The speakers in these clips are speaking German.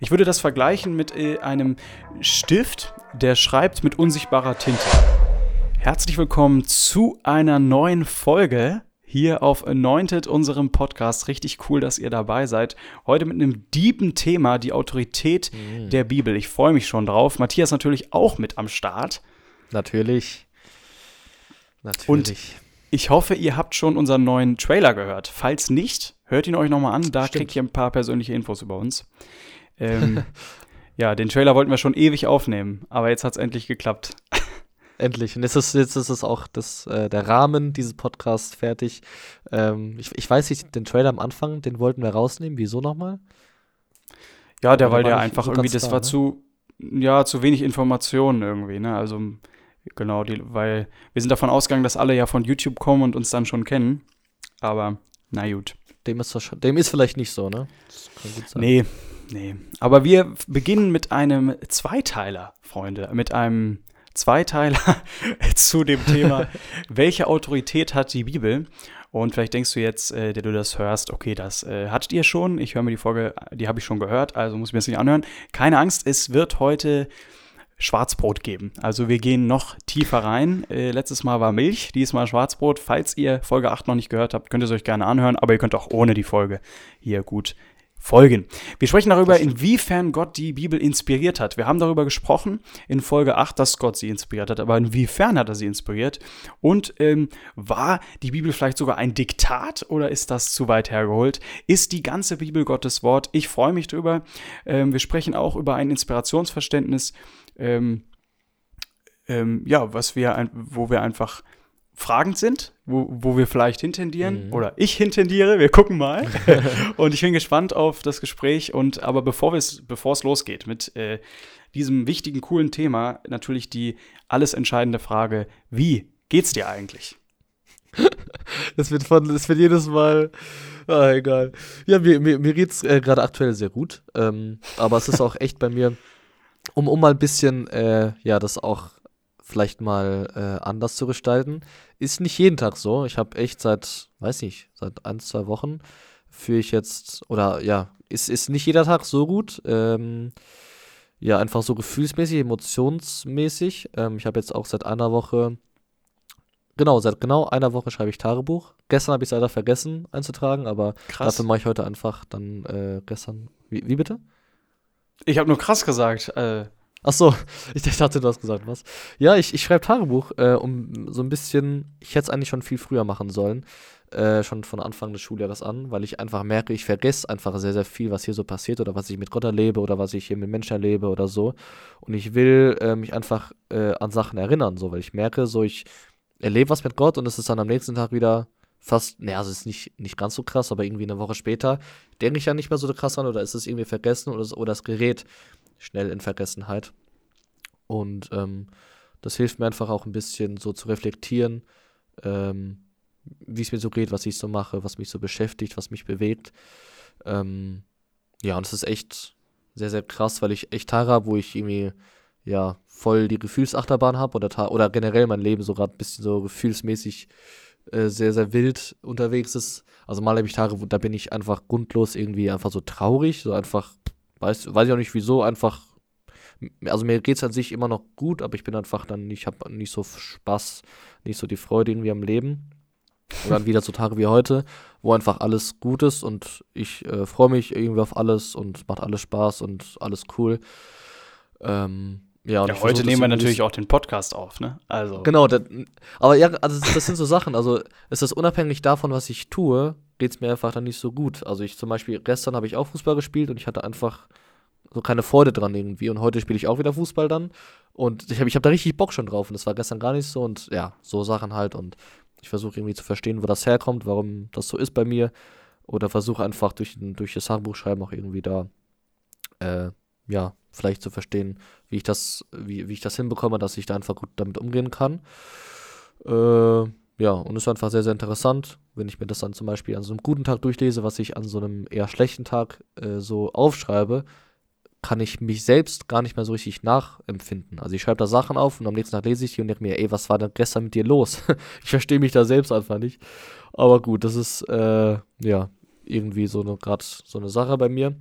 Ich würde das vergleichen mit äh, einem Stift, der schreibt mit unsichtbarer Tinte. Herzlich willkommen zu einer neuen Folge hier auf Anointed, unserem Podcast. Richtig cool, dass ihr dabei seid. Heute mit einem deepen Thema, die Autorität mhm. der Bibel. Ich freue mich schon drauf. Matthias natürlich auch mit am Start. Natürlich. Natürlich. Und ich hoffe, ihr habt schon unseren neuen Trailer gehört. Falls nicht, hört ihn euch nochmal an. Da Stimmt. kriegt ihr ein paar persönliche Infos über uns. Ähm, ja, den Trailer wollten wir schon ewig aufnehmen, aber jetzt hat es endlich geklappt. Endlich. Und jetzt ist, jetzt ist es auch das, äh, der Rahmen dieses Podcasts fertig. Ähm, ich, ich weiß nicht, den Trailer am Anfang, den wollten wir rausnehmen. Wieso nochmal? Ja, der, weil der einfach so irgendwie, das klar, war ne? zu, ja, zu wenig Informationen irgendwie, ne? Also, genau, die, weil wir sind davon ausgegangen, dass alle ja von YouTube kommen und uns dann schon kennen. Aber, na gut. Dem ist, dem ist vielleicht nicht so, ne? Das kann gut sein. Nee, Nee. Aber wir beginnen mit einem Zweiteiler, Freunde. Mit einem Zweiteiler zu dem Thema, welche Autorität hat die Bibel? Und vielleicht denkst du jetzt, äh, der du das hörst, okay, das äh, hattet ihr schon. Ich höre mir die Folge, die habe ich schon gehört, also muss ich mir das nicht anhören. Keine Angst, es wird heute Schwarzbrot geben. Also wir gehen noch tiefer rein. Äh, letztes Mal war Milch, diesmal Schwarzbrot. Falls ihr Folge 8 noch nicht gehört habt, könnt ihr es euch gerne anhören, aber ihr könnt auch ohne die Folge hier gut folgen. Wir sprechen darüber, inwiefern Gott die Bibel inspiriert hat. Wir haben darüber gesprochen in Folge 8, dass Gott sie inspiriert hat, aber inwiefern hat er sie inspiriert? Und ähm, war die Bibel vielleicht sogar ein Diktat oder ist das zu weit hergeholt? Ist die ganze Bibel Gottes Wort? Ich freue mich drüber. Ähm, wir sprechen auch über ein Inspirationsverständnis, ähm, ähm ja, was wir, wo wir einfach fragend sind, wo, wo wir vielleicht hintendieren mhm. oder ich hintendiere, wir gucken mal. und ich bin gespannt auf das Gespräch und aber bevor es bevor es losgeht mit äh, diesem wichtigen coolen Thema natürlich die alles entscheidende Frage, wie geht's dir eigentlich? Das wird von das wird jedes Mal ah, egal. Ja, mir, mir, mir geht's äh, gerade aktuell sehr gut, ähm, aber es ist auch echt bei mir um um mal ein bisschen äh, ja, das auch vielleicht mal äh, anders zu gestalten. Ist nicht jeden Tag so. Ich habe echt seit, weiß nicht, seit ein, zwei Wochen führe ich jetzt, oder ja, ist, ist nicht jeder Tag so gut. Ähm, ja, einfach so gefühlsmäßig, emotionsmäßig. Ähm, ich habe jetzt auch seit einer Woche, genau, seit genau einer Woche schreibe ich Tagebuch. Gestern habe ich es leider vergessen einzutragen, aber krass. dafür mache ich heute einfach dann äh, gestern. Wie, wie bitte? Ich habe nur krass gesagt. Äh, Ach so, ich dachte, du hast gesagt was. Ja, ich, ich schreibe Tagebuch, äh, um so ein bisschen, ich hätte es eigentlich schon viel früher machen sollen, äh, schon von Anfang des Schuljahres an, weil ich einfach merke, ich vergesse einfach sehr, sehr viel, was hier so passiert oder was ich mit Gott erlebe oder was ich hier mit Menschen erlebe oder so. Und ich will äh, mich einfach äh, an Sachen erinnern, so, weil ich merke, so, ich erlebe was mit Gott und es ist dann am nächsten Tag wieder fast, naja, also es ist nicht, nicht ganz so krass, aber irgendwie eine Woche später denke ich ja nicht mehr so krass an oder ist es irgendwie vergessen oder, oder das Gerät schnell in Vergessenheit. Und ähm, das hilft mir einfach auch ein bisschen so zu reflektieren, ähm, wie es mir so geht, was ich so mache, was mich so beschäftigt, was mich bewegt. Ähm, ja, und es ist echt sehr, sehr krass, weil ich echt Tage habe, wo ich irgendwie ja voll die Gefühlsachterbahn habe oder, oder generell mein Leben so gerade ein bisschen so gefühlsmäßig äh, sehr, sehr wild unterwegs ist. Also mal habe ich Tage, wo da bin ich einfach grundlos irgendwie einfach so traurig, so einfach Weiß, weiß ich auch nicht wieso, einfach. Also mir geht es an sich immer noch gut, aber ich bin einfach dann, ich habe nicht so Spaß, nicht so die Freude irgendwie am Leben. Und dann wieder so Tage wie heute, wo einfach alles gut ist und ich äh, freue mich irgendwie auf alles und macht alles Spaß und alles cool. Ähm, ja, ja heute nehmen wir natürlich auch den Podcast auf, ne? Also. Genau, das, aber ja, also das sind so Sachen. Also es ist unabhängig davon, was ich tue, geht es mir einfach dann nicht so gut. Also ich zum Beispiel, gestern habe ich auch Fußball gespielt und ich hatte einfach so keine Freude dran irgendwie. Und heute spiele ich auch wieder Fußball dann. Und ich habe ich hab da richtig Bock schon drauf. Und das war gestern gar nicht so. Und ja, so Sachen halt. Und ich versuche irgendwie zu verstehen, wo das herkommt, warum das so ist bei mir. Oder versuche einfach durch, durch das Sachbuchschreiben auch irgendwie da, äh, ja, vielleicht zu verstehen, wie ich das, wie, wie ich das hinbekomme, dass ich da einfach gut damit umgehen kann. Äh, ja, und es ist einfach sehr, sehr interessant, wenn ich mir das dann zum Beispiel an so einem guten Tag durchlese, was ich an so einem eher schlechten Tag äh, so aufschreibe, kann ich mich selbst gar nicht mehr so richtig nachempfinden. Also ich schreibe da Sachen auf und am nächsten Tag lese ich die und denke mir, ey, was war denn gestern mit dir los? ich verstehe mich da selbst einfach nicht. Aber gut, das ist äh, ja irgendwie so gerade so eine Sache bei mir.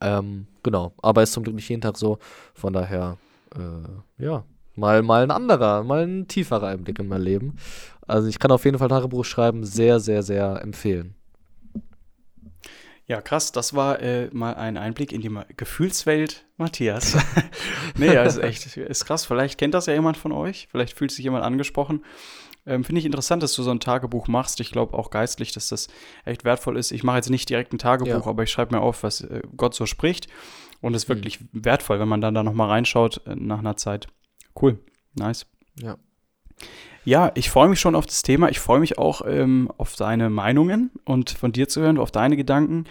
Ähm, genau, aber ist zum Glück nicht jeden Tag so. Von daher, äh, ja, mal, mal ein anderer, mal ein tieferer Einblick in mein Leben. Also ich kann auf jeden Fall Tagebuch schreiben, sehr, sehr, sehr empfehlen. Ja, krass, das war äh, mal ein Einblick in die Gefühlswelt Matthias. nee, also echt, ist krass. Vielleicht kennt das ja jemand von euch, vielleicht fühlt sich jemand angesprochen. Ähm, Finde ich interessant, dass du so ein Tagebuch machst. Ich glaube auch geistlich, dass das echt wertvoll ist. Ich mache jetzt nicht direkt ein Tagebuch, ja. aber ich schreibe mir auf, was äh, Gott so spricht. Und es ist mhm. wirklich mhm. wertvoll, wenn man dann da nochmal reinschaut äh, nach einer Zeit. Cool, nice. Ja. Ja, ich freue mich schon auf das Thema. Ich freue mich auch ähm, auf deine Meinungen und von dir zu hören, auf deine Gedanken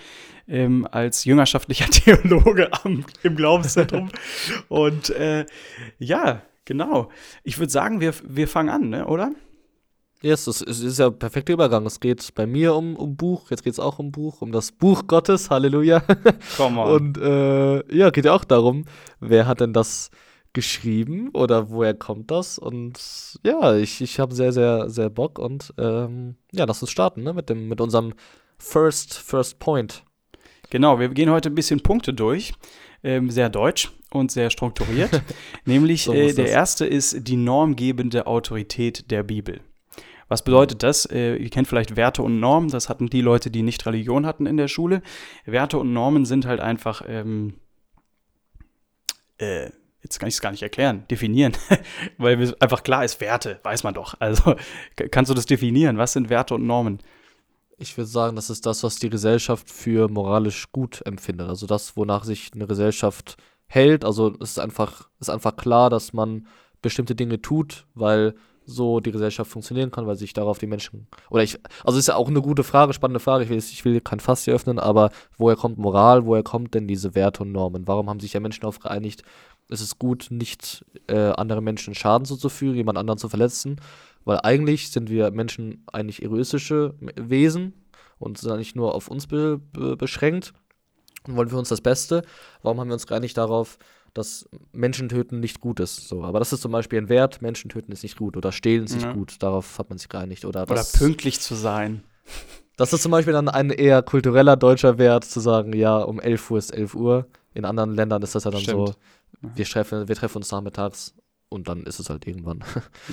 ähm, als jüngerschaftlicher Theologe am, im Glaubenszentrum. und äh, ja, genau. Ich würde sagen, wir, wir fangen an, ne, oder? Yes, es ist ja ein perfekter Übergang. Es geht bei mir um, um Buch, jetzt geht es auch um Buch, um das Buch Gottes, Halleluja. Komm on. Und äh, ja, geht ja auch darum, wer hat denn das geschrieben oder woher kommt das? Und ja, ich, ich habe sehr, sehr, sehr Bock und ähm, ja, lass uns starten ne? mit, dem, mit unserem First, First Point. Genau, wir gehen heute ein bisschen Punkte durch. Ähm, sehr deutsch und sehr strukturiert. Nämlich so äh, der erste ist die normgebende Autorität der Bibel. Was bedeutet das? Äh, ihr kennt vielleicht Werte und Normen, das hatten die Leute, die nicht Religion hatten in der Schule. Werte und Normen sind halt einfach ähm, äh, jetzt kann ich es gar nicht erklären, definieren, weil einfach klar ist, Werte, weiß man doch. Also kannst du das definieren? Was sind Werte und Normen? Ich würde sagen, das ist das, was die Gesellschaft für moralisch gut empfindet. Also das, wonach sich eine Gesellschaft hält. Also es ist einfach, ist einfach klar, dass man bestimmte Dinge tut, weil so die Gesellschaft funktionieren kann, weil sich darauf die Menschen. Oder ich, also ist ja auch eine gute Frage, spannende Frage. Ich will, ich will kein Fass hier öffnen, aber woher kommt Moral, woher kommt denn diese Werte und Normen? Warum haben sich ja Menschen darauf geeinigt, es ist gut, nicht äh, anderen Menschen Schaden zuzufügen, jemand anderen zu verletzen, weil eigentlich sind wir Menschen eigentlich egoistische Wesen und sind nicht nur auf uns be be beschränkt und wollen für uns das Beste. Warum haben wir uns geeinigt darauf, dass Menschen töten nicht gut ist? So, aber das ist zum Beispiel ein Wert, Menschen töten ist nicht gut oder stehlen ist ja. nicht gut. Darauf hat man sich geeinigt. Oder, oder pünktlich zu sein. Das ist zum Beispiel dann ein eher kultureller deutscher Wert, zu sagen, ja, um 11 Uhr ist 11 Uhr. In anderen Ländern ist das ja dann Stimmt. so, wir treffen, wir treffen uns nachmittags und dann ist es halt irgendwann.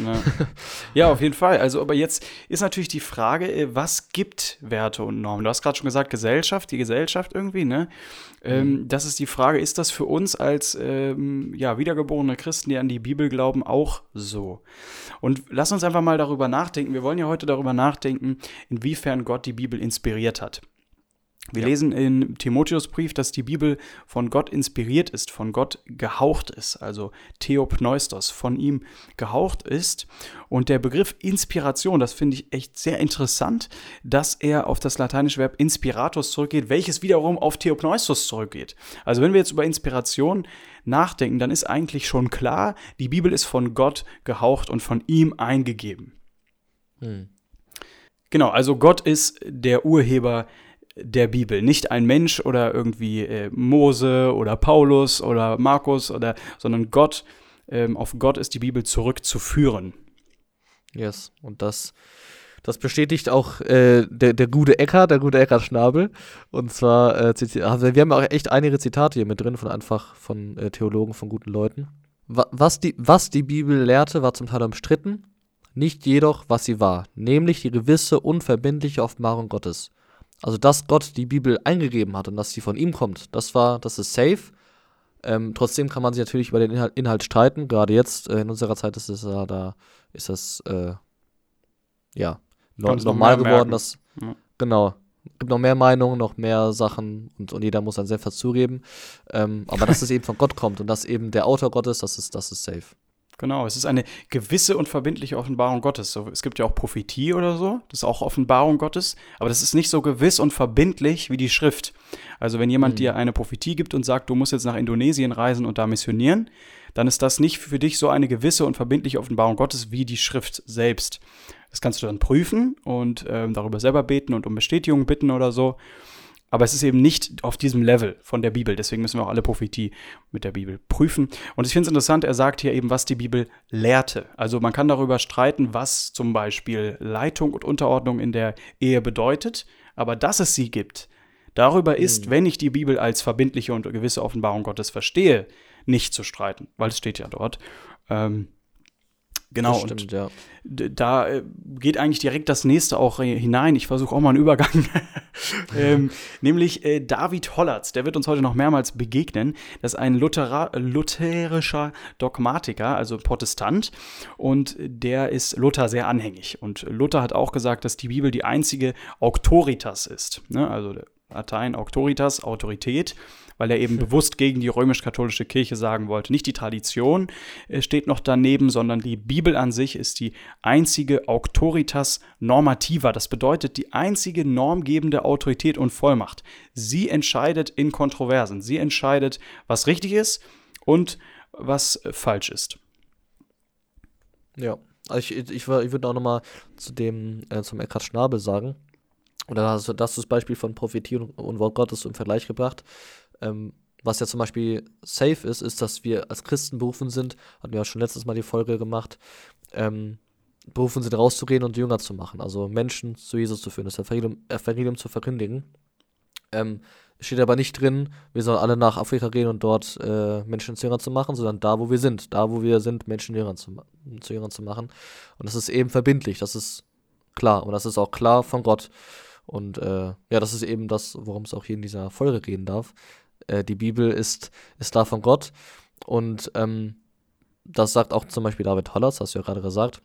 Ja. ja. auf jeden Fall. Also, aber jetzt ist natürlich die Frage, äh, was gibt Werte und Normen? Du hast gerade schon gesagt, Gesellschaft, die Gesellschaft irgendwie, ne? Ähm, mhm. Ähm, das ist die Frage, ist das für uns als ähm, ja, wiedergeborene Christen, die an die Bibel glauben, auch so? Und lass uns einfach mal darüber nachdenken. Wir wollen ja heute darüber nachdenken, inwiefern Gott die Bibel inspiriert hat. Wir ja. lesen in Timotheusbrief, dass die Bibel von Gott inspiriert ist, von Gott gehaucht ist, also Theopneustos, von ihm gehaucht ist. Und der Begriff Inspiration, das finde ich echt sehr interessant, dass er auf das lateinische Verb inspiratus zurückgeht, welches wiederum auf Theopneustos zurückgeht. Also wenn wir jetzt über Inspiration nachdenken, dann ist eigentlich schon klar, die Bibel ist von Gott gehaucht und von ihm eingegeben. Hm. Genau, also Gott ist der Urheber der der Bibel. Nicht ein Mensch oder irgendwie äh, Mose oder Paulus oder Markus oder, sondern Gott, ähm, auf Gott ist die Bibel zurückzuführen. Yes, und das, das bestätigt auch äh, der, der gute Ecker, der gute Ecker Schnabel. Und zwar, äh, also wir haben auch echt einige Zitate hier mit drin von einfach von äh, Theologen, von guten Leuten. Was die, was die Bibel lehrte, war zum Teil umstritten, nicht jedoch, was sie war, nämlich die gewisse, unverbindliche Offenbarung Gottes. Also, dass Gott die Bibel eingegeben hat und dass sie von ihm kommt, das war, das ist safe. Ähm, trotzdem kann man sich natürlich über den Inhalt, Inhalt streiten. Gerade jetzt äh, in unserer Zeit ist es ja da, ist das äh, ja no normal geworden, dass ja. genau gibt noch mehr Meinungen, noch mehr Sachen und, und jeder muss sein Senf dazugeben. Ähm, aber dass es eben von Gott kommt und dass eben der Autor Gott ist, das ist, das ist safe. Genau, es ist eine gewisse und verbindliche Offenbarung Gottes. So, es gibt ja auch Prophetie oder so, das ist auch Offenbarung Gottes, aber das ist nicht so gewiss und verbindlich wie die Schrift. Also wenn jemand mhm. dir eine Prophetie gibt und sagt, du musst jetzt nach Indonesien reisen und da missionieren, dann ist das nicht für dich so eine gewisse und verbindliche Offenbarung Gottes wie die Schrift selbst. Das kannst du dann prüfen und ähm, darüber selber beten und um Bestätigung bitten oder so. Aber es ist eben nicht auf diesem Level von der Bibel. Deswegen müssen wir auch alle Prophetie mit der Bibel prüfen. Und ich finde es interessant, er sagt hier eben, was die Bibel lehrte. Also man kann darüber streiten, was zum Beispiel Leitung und Unterordnung in der Ehe bedeutet. Aber dass es sie gibt, Darüber ist, mhm. wenn ich die Bibel als verbindliche und gewisse Offenbarung Gottes verstehe, nicht zu streiten, weil es steht ja dort. Ähm, Genau, stimmt, und ja. da äh, geht eigentlich direkt das nächste auch hinein. Ich versuche auch mal einen Übergang. ähm, nämlich äh, David Hollatz, der wird uns heute noch mehrmals begegnen. Das ist ein Luthera lutherischer Dogmatiker, also Protestant. Und der ist Luther sehr anhängig. Und Luther hat auch gesagt, dass die Bibel die einzige Auctoritas ist. Ne? Also Latein Auctoritas, Autorität weil er eben bewusst gegen die römisch-katholische Kirche sagen wollte. Nicht die Tradition äh, steht noch daneben, sondern die Bibel an sich ist die einzige Auctoritas normativa. Das bedeutet die einzige normgebende Autorität und Vollmacht. Sie entscheidet in Kontroversen. Sie entscheidet, was richtig ist und was falsch ist. Ja, also ich, ich, ich würde auch nochmal zu dem, äh, zum Eckhard Schnabel sagen, oder hast du das, Beispiel von Prophetie und, und Wort Gottes im Vergleich gebracht. Ähm, was ja zum Beispiel safe ist, ist, dass wir als Christen berufen sind, hatten wir ja schon letztes Mal die Folge gemacht, ähm, berufen sind, rauszugehen und Jünger zu machen, also Menschen zu Jesus zu führen, das Evangelium, Evangelium zu verkündigen. Ähm, steht aber nicht drin, wir sollen alle nach Afrika gehen und dort äh, Menschen zu Jüngern zu machen, sondern da, wo wir sind, da, wo wir sind, Menschen Jüngern zu, zu Jüngern zu machen. Und das ist eben verbindlich, das ist klar und das ist auch klar von Gott. Und äh, ja, das ist eben das, worum es auch hier in dieser Folge gehen darf. Äh, die Bibel ist, ist da von Gott. Und ähm, das sagt auch zum Beispiel David Hollers, hast du ja gerade gesagt.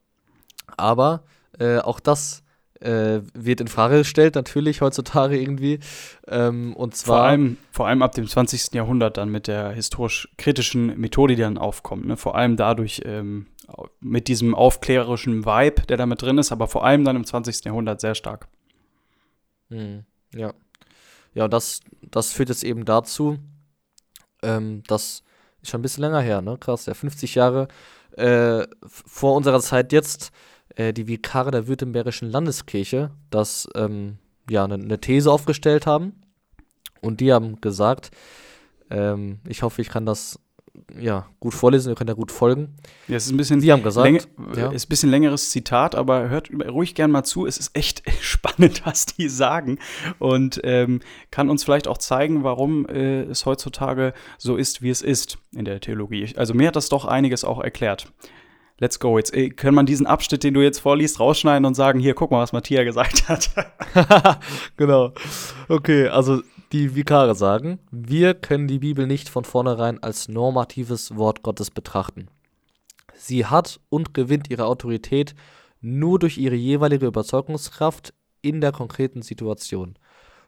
Aber äh, auch das äh, wird in Frage gestellt, natürlich heutzutage irgendwie. Ähm, und zwar. Vor allem, vor allem ab dem 20. Jahrhundert dann mit der historisch-kritischen Methode, die dann aufkommt. Ne? Vor allem dadurch ähm, mit diesem aufklärerischen Vibe, der da mit drin ist, aber vor allem dann im 20. Jahrhundert sehr stark. Mhm. Ja. Ja, das, das führt jetzt eben dazu, ähm, das ist schon ein bisschen länger her, ne? Krass, ja, 50 Jahre äh, vor unserer Zeit jetzt, äh, die Vikare der Württembergischen Landeskirche, das ähm, ja eine ne These aufgestellt haben. Und die haben gesagt, ähm, ich hoffe, ich kann das ja, gut vorlesen, ihr könnt ja gut folgen. Ja, es ist ein bisschen, Sie haben gesagt, läng ja. ist ein bisschen längeres Zitat, aber hört ruhig gern mal zu. Es ist echt spannend, was die sagen und ähm, kann uns vielleicht auch zeigen, warum äh, es heutzutage so ist, wie es ist in der Theologie. Also mir hat das doch einiges auch erklärt. Let's go. Jetzt äh, kann man diesen Abschnitt, den du jetzt vorliest, rausschneiden und sagen, hier, guck mal, was Matthias gesagt hat. genau. Okay, also die Vikare sagen, wir können die Bibel nicht von vornherein als normatives Wort Gottes betrachten. Sie hat und gewinnt ihre Autorität nur durch ihre jeweilige Überzeugungskraft in der konkreten Situation.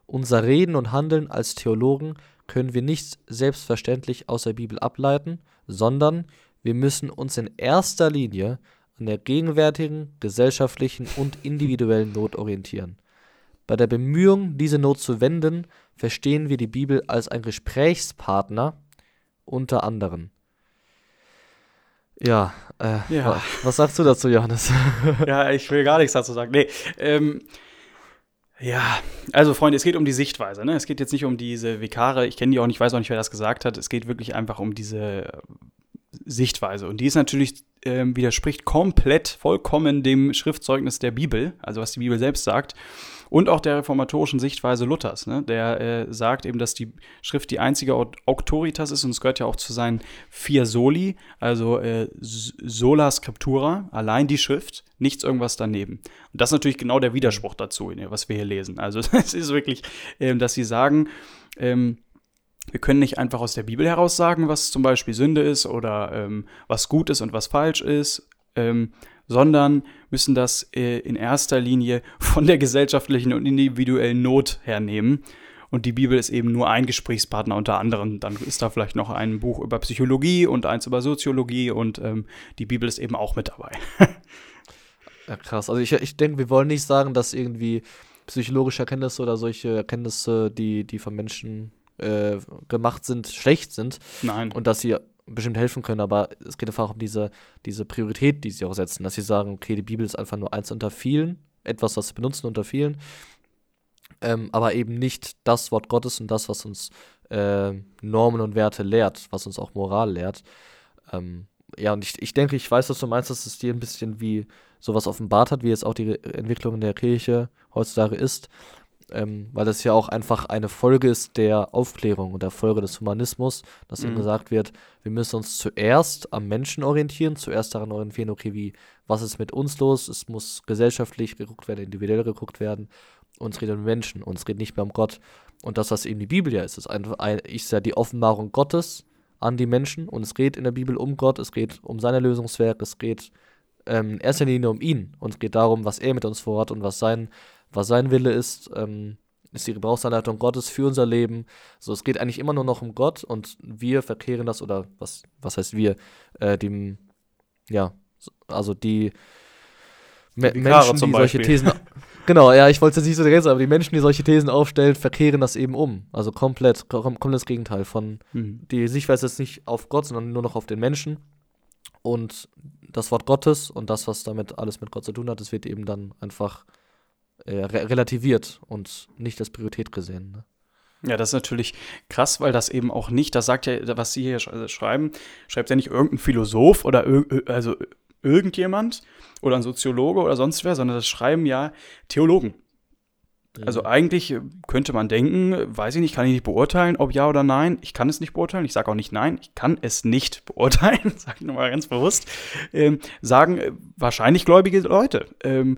Unser Reden und Handeln als Theologen können wir nicht selbstverständlich aus der Bibel ableiten, sondern wir müssen uns in erster Linie an der gegenwärtigen gesellschaftlichen und individuellen Not orientieren. Bei der Bemühung, diese Not zu wenden, verstehen wir die Bibel als ein Gesprächspartner unter anderen. Ja, äh, ja. was sagst du dazu, Johannes? ja, ich will gar nichts dazu sagen. Nee, ähm, ja, also Freunde, es geht um die Sichtweise. Ne? Es geht jetzt nicht um diese Vikare, ich kenne die auch nicht, weiß auch nicht, wer das gesagt hat. Es geht wirklich einfach um diese Sichtweise. Und die ist natürlich, äh, widerspricht komplett, vollkommen dem Schriftzeugnis der Bibel, also was die Bibel selbst sagt und auch der reformatorischen Sichtweise Luthers, ne? der äh, sagt eben, dass die Schrift die einzige Auctoritas ist und es gehört ja auch zu seinen vier Soli, also äh, sola scriptura, allein die Schrift, nichts irgendwas daneben. Und das ist natürlich genau der Widerspruch dazu, ne, was wir hier lesen. Also es ist wirklich, äh, dass sie sagen, ähm, wir können nicht einfach aus der Bibel heraus sagen, was zum Beispiel Sünde ist oder ähm, was gut ist und was falsch ist, ähm, sondern müssen das äh, in erster Linie von der gesellschaftlichen und individuellen Not hernehmen. Und die Bibel ist eben nur ein Gesprächspartner unter anderem. Dann ist da vielleicht noch ein Buch über Psychologie und eins über Soziologie und ähm, die Bibel ist eben auch mit dabei. ja, krass. Also ich, ich denke, wir wollen nicht sagen, dass irgendwie psychologische Erkenntnisse oder solche Erkenntnisse, die, die von Menschen äh, gemacht sind, schlecht sind. Nein. Und dass sie bestimmt helfen können, aber es geht einfach auch um diese, diese Priorität, die sie auch setzen, dass sie sagen, okay, die Bibel ist einfach nur eins unter vielen, etwas, was sie benutzen unter vielen, ähm, aber eben nicht das Wort Gottes und das, was uns äh, Normen und Werte lehrt, was uns auch Moral lehrt. Ähm, ja, und ich, ich denke, ich weiß, was du meinst, dass es dir ein bisschen wie sowas offenbart hat, wie jetzt auch die Entwicklung in der Kirche heutzutage ist. Ähm, weil das ja auch einfach eine Folge ist der Aufklärung und der Folge des Humanismus, dass Mhm. eben gesagt wird, wir müssen uns zuerst am Menschen orientieren, zuerst daran orientieren, okay, wie, was ist mit uns los? Es muss gesellschaftlich geguckt werden, individuell geguckt werden. Uns redet um Menschen, uns redet nicht mehr um Gott. Und das, was eben die Bibel ja ist, ist einfach ein, ist ja die Offenbarung Gottes an die Menschen und es geht in der Bibel um Gott, es geht um sein Erlösungswerk, es geht ähm, in erster Linie um ihn und es geht darum, was er mit uns vorhat und was sein, was sein Wille ist, ähm, ist die Gebrauchsanleitung Gottes für unser Leben. So, es geht eigentlich immer nur noch um Gott und wir verkehren das oder was, was heißt wir, äh, dem, ja, so- also die Me Die Menschen, die solche. Thesen, genau, ja, ich wollte es jetzt nicht so direkt sagen, aber die Menschen, die solche Thesen aufstellen, verkehren das eben um. Also komplett, kom komplett das Gegenteil von, Mhm. die Sichtweise ist nicht auf Gott, sondern nur noch auf den Menschen. Und das Wort Gottes und das, was damit alles mit Gott zu tun hat, das wird eben dann einfach äh, re relativiert und nicht als Priorität gesehen. Ne? Ja, das ist natürlich krass, weil das eben auch nicht, das sagt ja, was Sie hier also schreiben, schreibt ja nicht irgendein Philosoph oder ir ir- also irgendjemand oder ein Soziologe oder sonst wer, sondern das schreiben ja Theologen. Also eigentlich äh, könnte man denken, äh, weiß ich nicht, kann ich nicht beurteilen, ob ja oder nein. Ich kann es nicht beurteilen. Ich sage auch nicht nein. Ich kann es nicht beurteilen, sage ich nochmal ganz bewusst. Ähm, sagen äh, wahrscheinlich gläubige Leute. Ähm,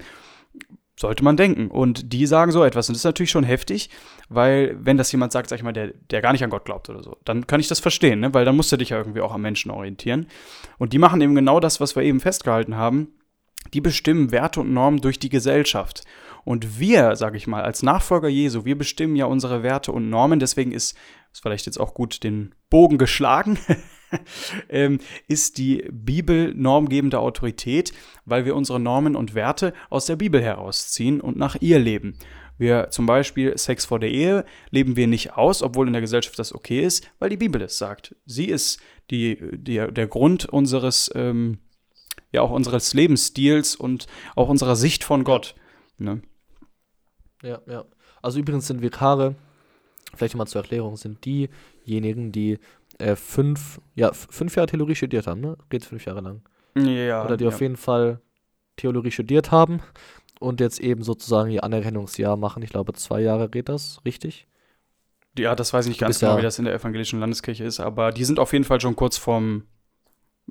sollte man denken. Und die sagen so etwas. Und das ist natürlich schon heftig, weil wenn das jemand sagt, sag ich mal, der, der gar nicht an Gott glaubt oder so, dann kann ich das verstehen, ne? weil dann musst du dich ja irgendwie auch am Menschen orientieren. Und die machen eben genau das, was wir eben festgehalten haben. Die bestimmen Werte und Normen durch die Gesellschaft. Und wir, sage ich mal, als Nachfolger Jesu, wir bestimmen ja unsere Werte und Normen. Deswegen ist, ist vielleicht jetzt auch gut den Bogen geschlagen, ähm, ist die Bibel normgebende Autorität, weil wir unsere Normen und Werte aus der Bibel herausziehen und nach ihr leben. Wir zum Beispiel Sex vor der Ehe leben wir nicht aus, obwohl in der Gesellschaft das okay ist, weil die Bibel es sagt. Sie ist die, die, der Grund unseres, ähm, ja auch unseres Lebensstils und auch unserer Sicht von Gott. Ne? Ja, ja. Also übrigens sind Vikare, vielleicht mal zur Erklärung, sind diejenigen, die äh, fünf, ja, fünf Jahre Theologie studiert haben, ne? Geht fünf Jahre lang. Ja, Oder die ja. auf jeden Fall Theologie studiert haben und jetzt eben sozusagen ihr Anerkennungsjahr machen. Ich glaube, zwei Jahre geht das, richtig? Ja, das weiß ich nicht ganz genau, ja- wie das in der evangelischen Landeskirche ist, aber die sind auf jeden Fall schon kurz vorm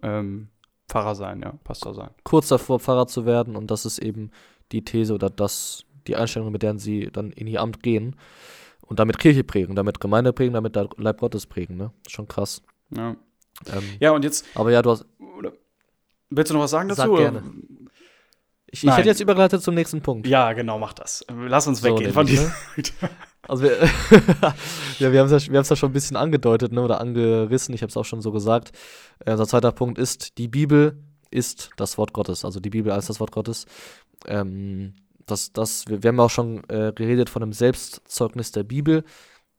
ähm, Pfarrer sein, ja, Pastor sein. Kurz davor, Pfarrer zu werden und das ist eben die These oder das, die Einstellung, mit der sie dann in ihr Amt gehen und damit Kirche prägen, damit Gemeinde prägen, damit Leib Gottes prägen, ne? Schon krass. Ja, Ähm, ja und jetzt, Aber ja, du hast, willst du noch was sagen dazu? Sag gerne. ich, ich hätte jetzt übergeleitet zum nächsten Punkt. Ja, genau, mach das. Lass uns So, weggehen von nämlich, diesem. Also wir, ja, wir haben es ja, wir ja schon ein bisschen angedeutet, ne, oder angerissen, ich habe es auch schon so gesagt. Äh, unser zweiter Punkt ist, die Bibel ist das Wort Gottes, also die Bibel als das Wort Gottes. Ähm, das, das, wir, wir haben auch schon äh, geredet von einem Selbstzeugnis der Bibel.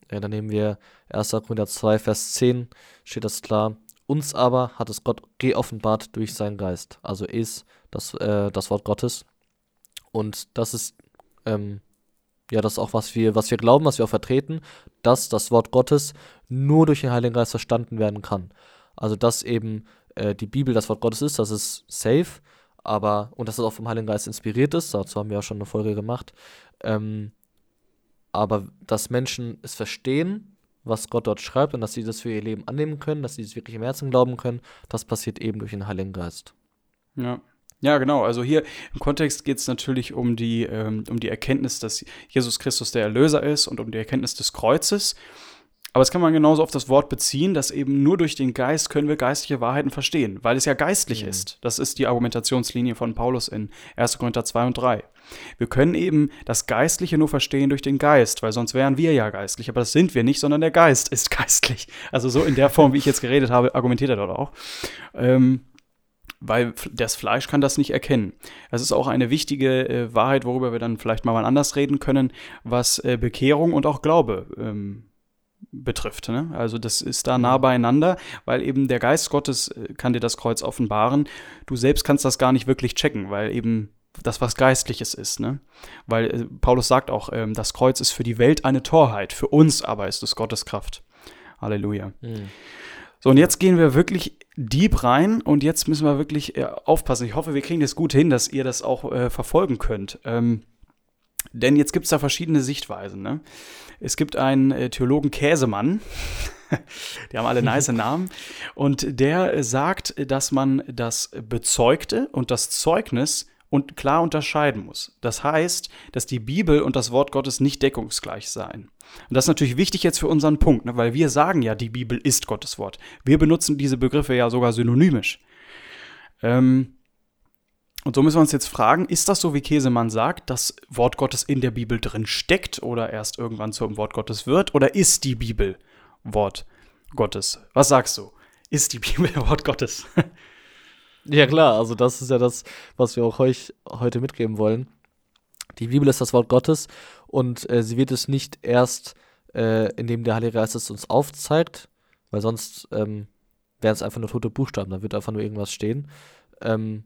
Äh, da nehmen wir 1. Korinther 2, Vers 10, steht das klar. Uns aber hat es Gott geoffenbart durch seinen Geist. Also ist das, äh, das Wort Gottes. Und das ist ähm, ja, das auch, was wir, was wir glauben, was wir auch vertreten, dass das Wort Gottes nur durch den Heiligen Geist verstanden werden kann. Also, dass eben äh, die Bibel das Wort Gottes ist, das ist safe, aber, und dass es auch vom Heiligen Geist inspiriert ist, dazu haben wir ja schon eine Folge gemacht, ähm, aber dass Menschen es verstehen, was Gott dort schreibt und dass sie das für ihr Leben annehmen können, dass sie es wirklich im Herzen glauben können, das passiert eben durch den Heiligen Geist. Ja. Ja, genau. Also hier im Kontext geht es natürlich um die, ähm, um die Erkenntnis, dass Jesus Christus der Erlöser ist und um die Erkenntnis des Kreuzes. Aber das kann man genauso auf das Wort beziehen, dass eben nur durch den Geist können wir geistliche Wahrheiten verstehen, weil es ja geistlich Mhm. ist. Das ist die Argumentationslinie von Paulus in 1. Korinther 2 und 3. Wir können eben das Geistliche nur verstehen durch den Geist, weil sonst wären wir ja geistlich. Aber das sind wir nicht, sondern der Geist ist geistlich. Also so in der Form, wie ich jetzt geredet habe, argumentiert er dort auch. Ähm, weil das Fleisch kann das nicht erkennen. Das ist auch eine wichtige äh, Wahrheit, worüber wir dann vielleicht mal wann anders reden können, was äh, Bekehrung und auch Glaube ähm, betrifft. Ne? Also das ist da nah beieinander, weil eben der Geist Gottes äh, kann dir das Kreuz offenbaren. Du selbst kannst das gar nicht wirklich checken, weil eben das was Geistliches ist. Ne? Weil äh, Paulus sagt auch, ähm, das Kreuz ist für die Welt eine Torheit, für uns aber ist es Gottes Kraft. Halleluja. So, und jetzt gehen wir wirklich deep rein und jetzt müssen wir wirklich äh, aufpassen. Ich hoffe, wir kriegen das gut hin, dass ihr das auch äh, verfolgen könnt. Ähm, Denn jetzt gibt es da verschiedene Sichtweisen. Ne? Es gibt einen äh, Theologen Käsemann, die haben alle nice Namen, und der sagt, dass man das Bezeugte und das Zeugnis und klar unterscheiden muss. Das heißt, dass die Bibel und das Wort Gottes nicht deckungsgleich seien. Und das ist natürlich wichtig jetzt für unseren Punkt, ne? weil wir sagen ja, die Bibel ist Gottes Wort. Wir benutzen diese Begriffe ja sogar synonymisch. Ähm, und so müssen wir uns jetzt fragen, ist das so, wie Käsemann sagt, dass Wort Gottes in der Bibel drin steckt oder erst irgendwann zum Wort Gottes wird? Oder ist die Bibel Wort Gottes? Was sagst du? Ist die Bibel Wort Gottes? Ja, klar, also das ist ja das, was wir auch euch heute mitgeben wollen. Die Bibel ist das Wort Gottes und äh, sie wird es nicht erst, äh, indem der Heilige Geist es uns aufzeigt, weil sonst ähm, wären es einfach nur tote Buchstaben, da wird einfach nur irgendwas stehen. Ähm,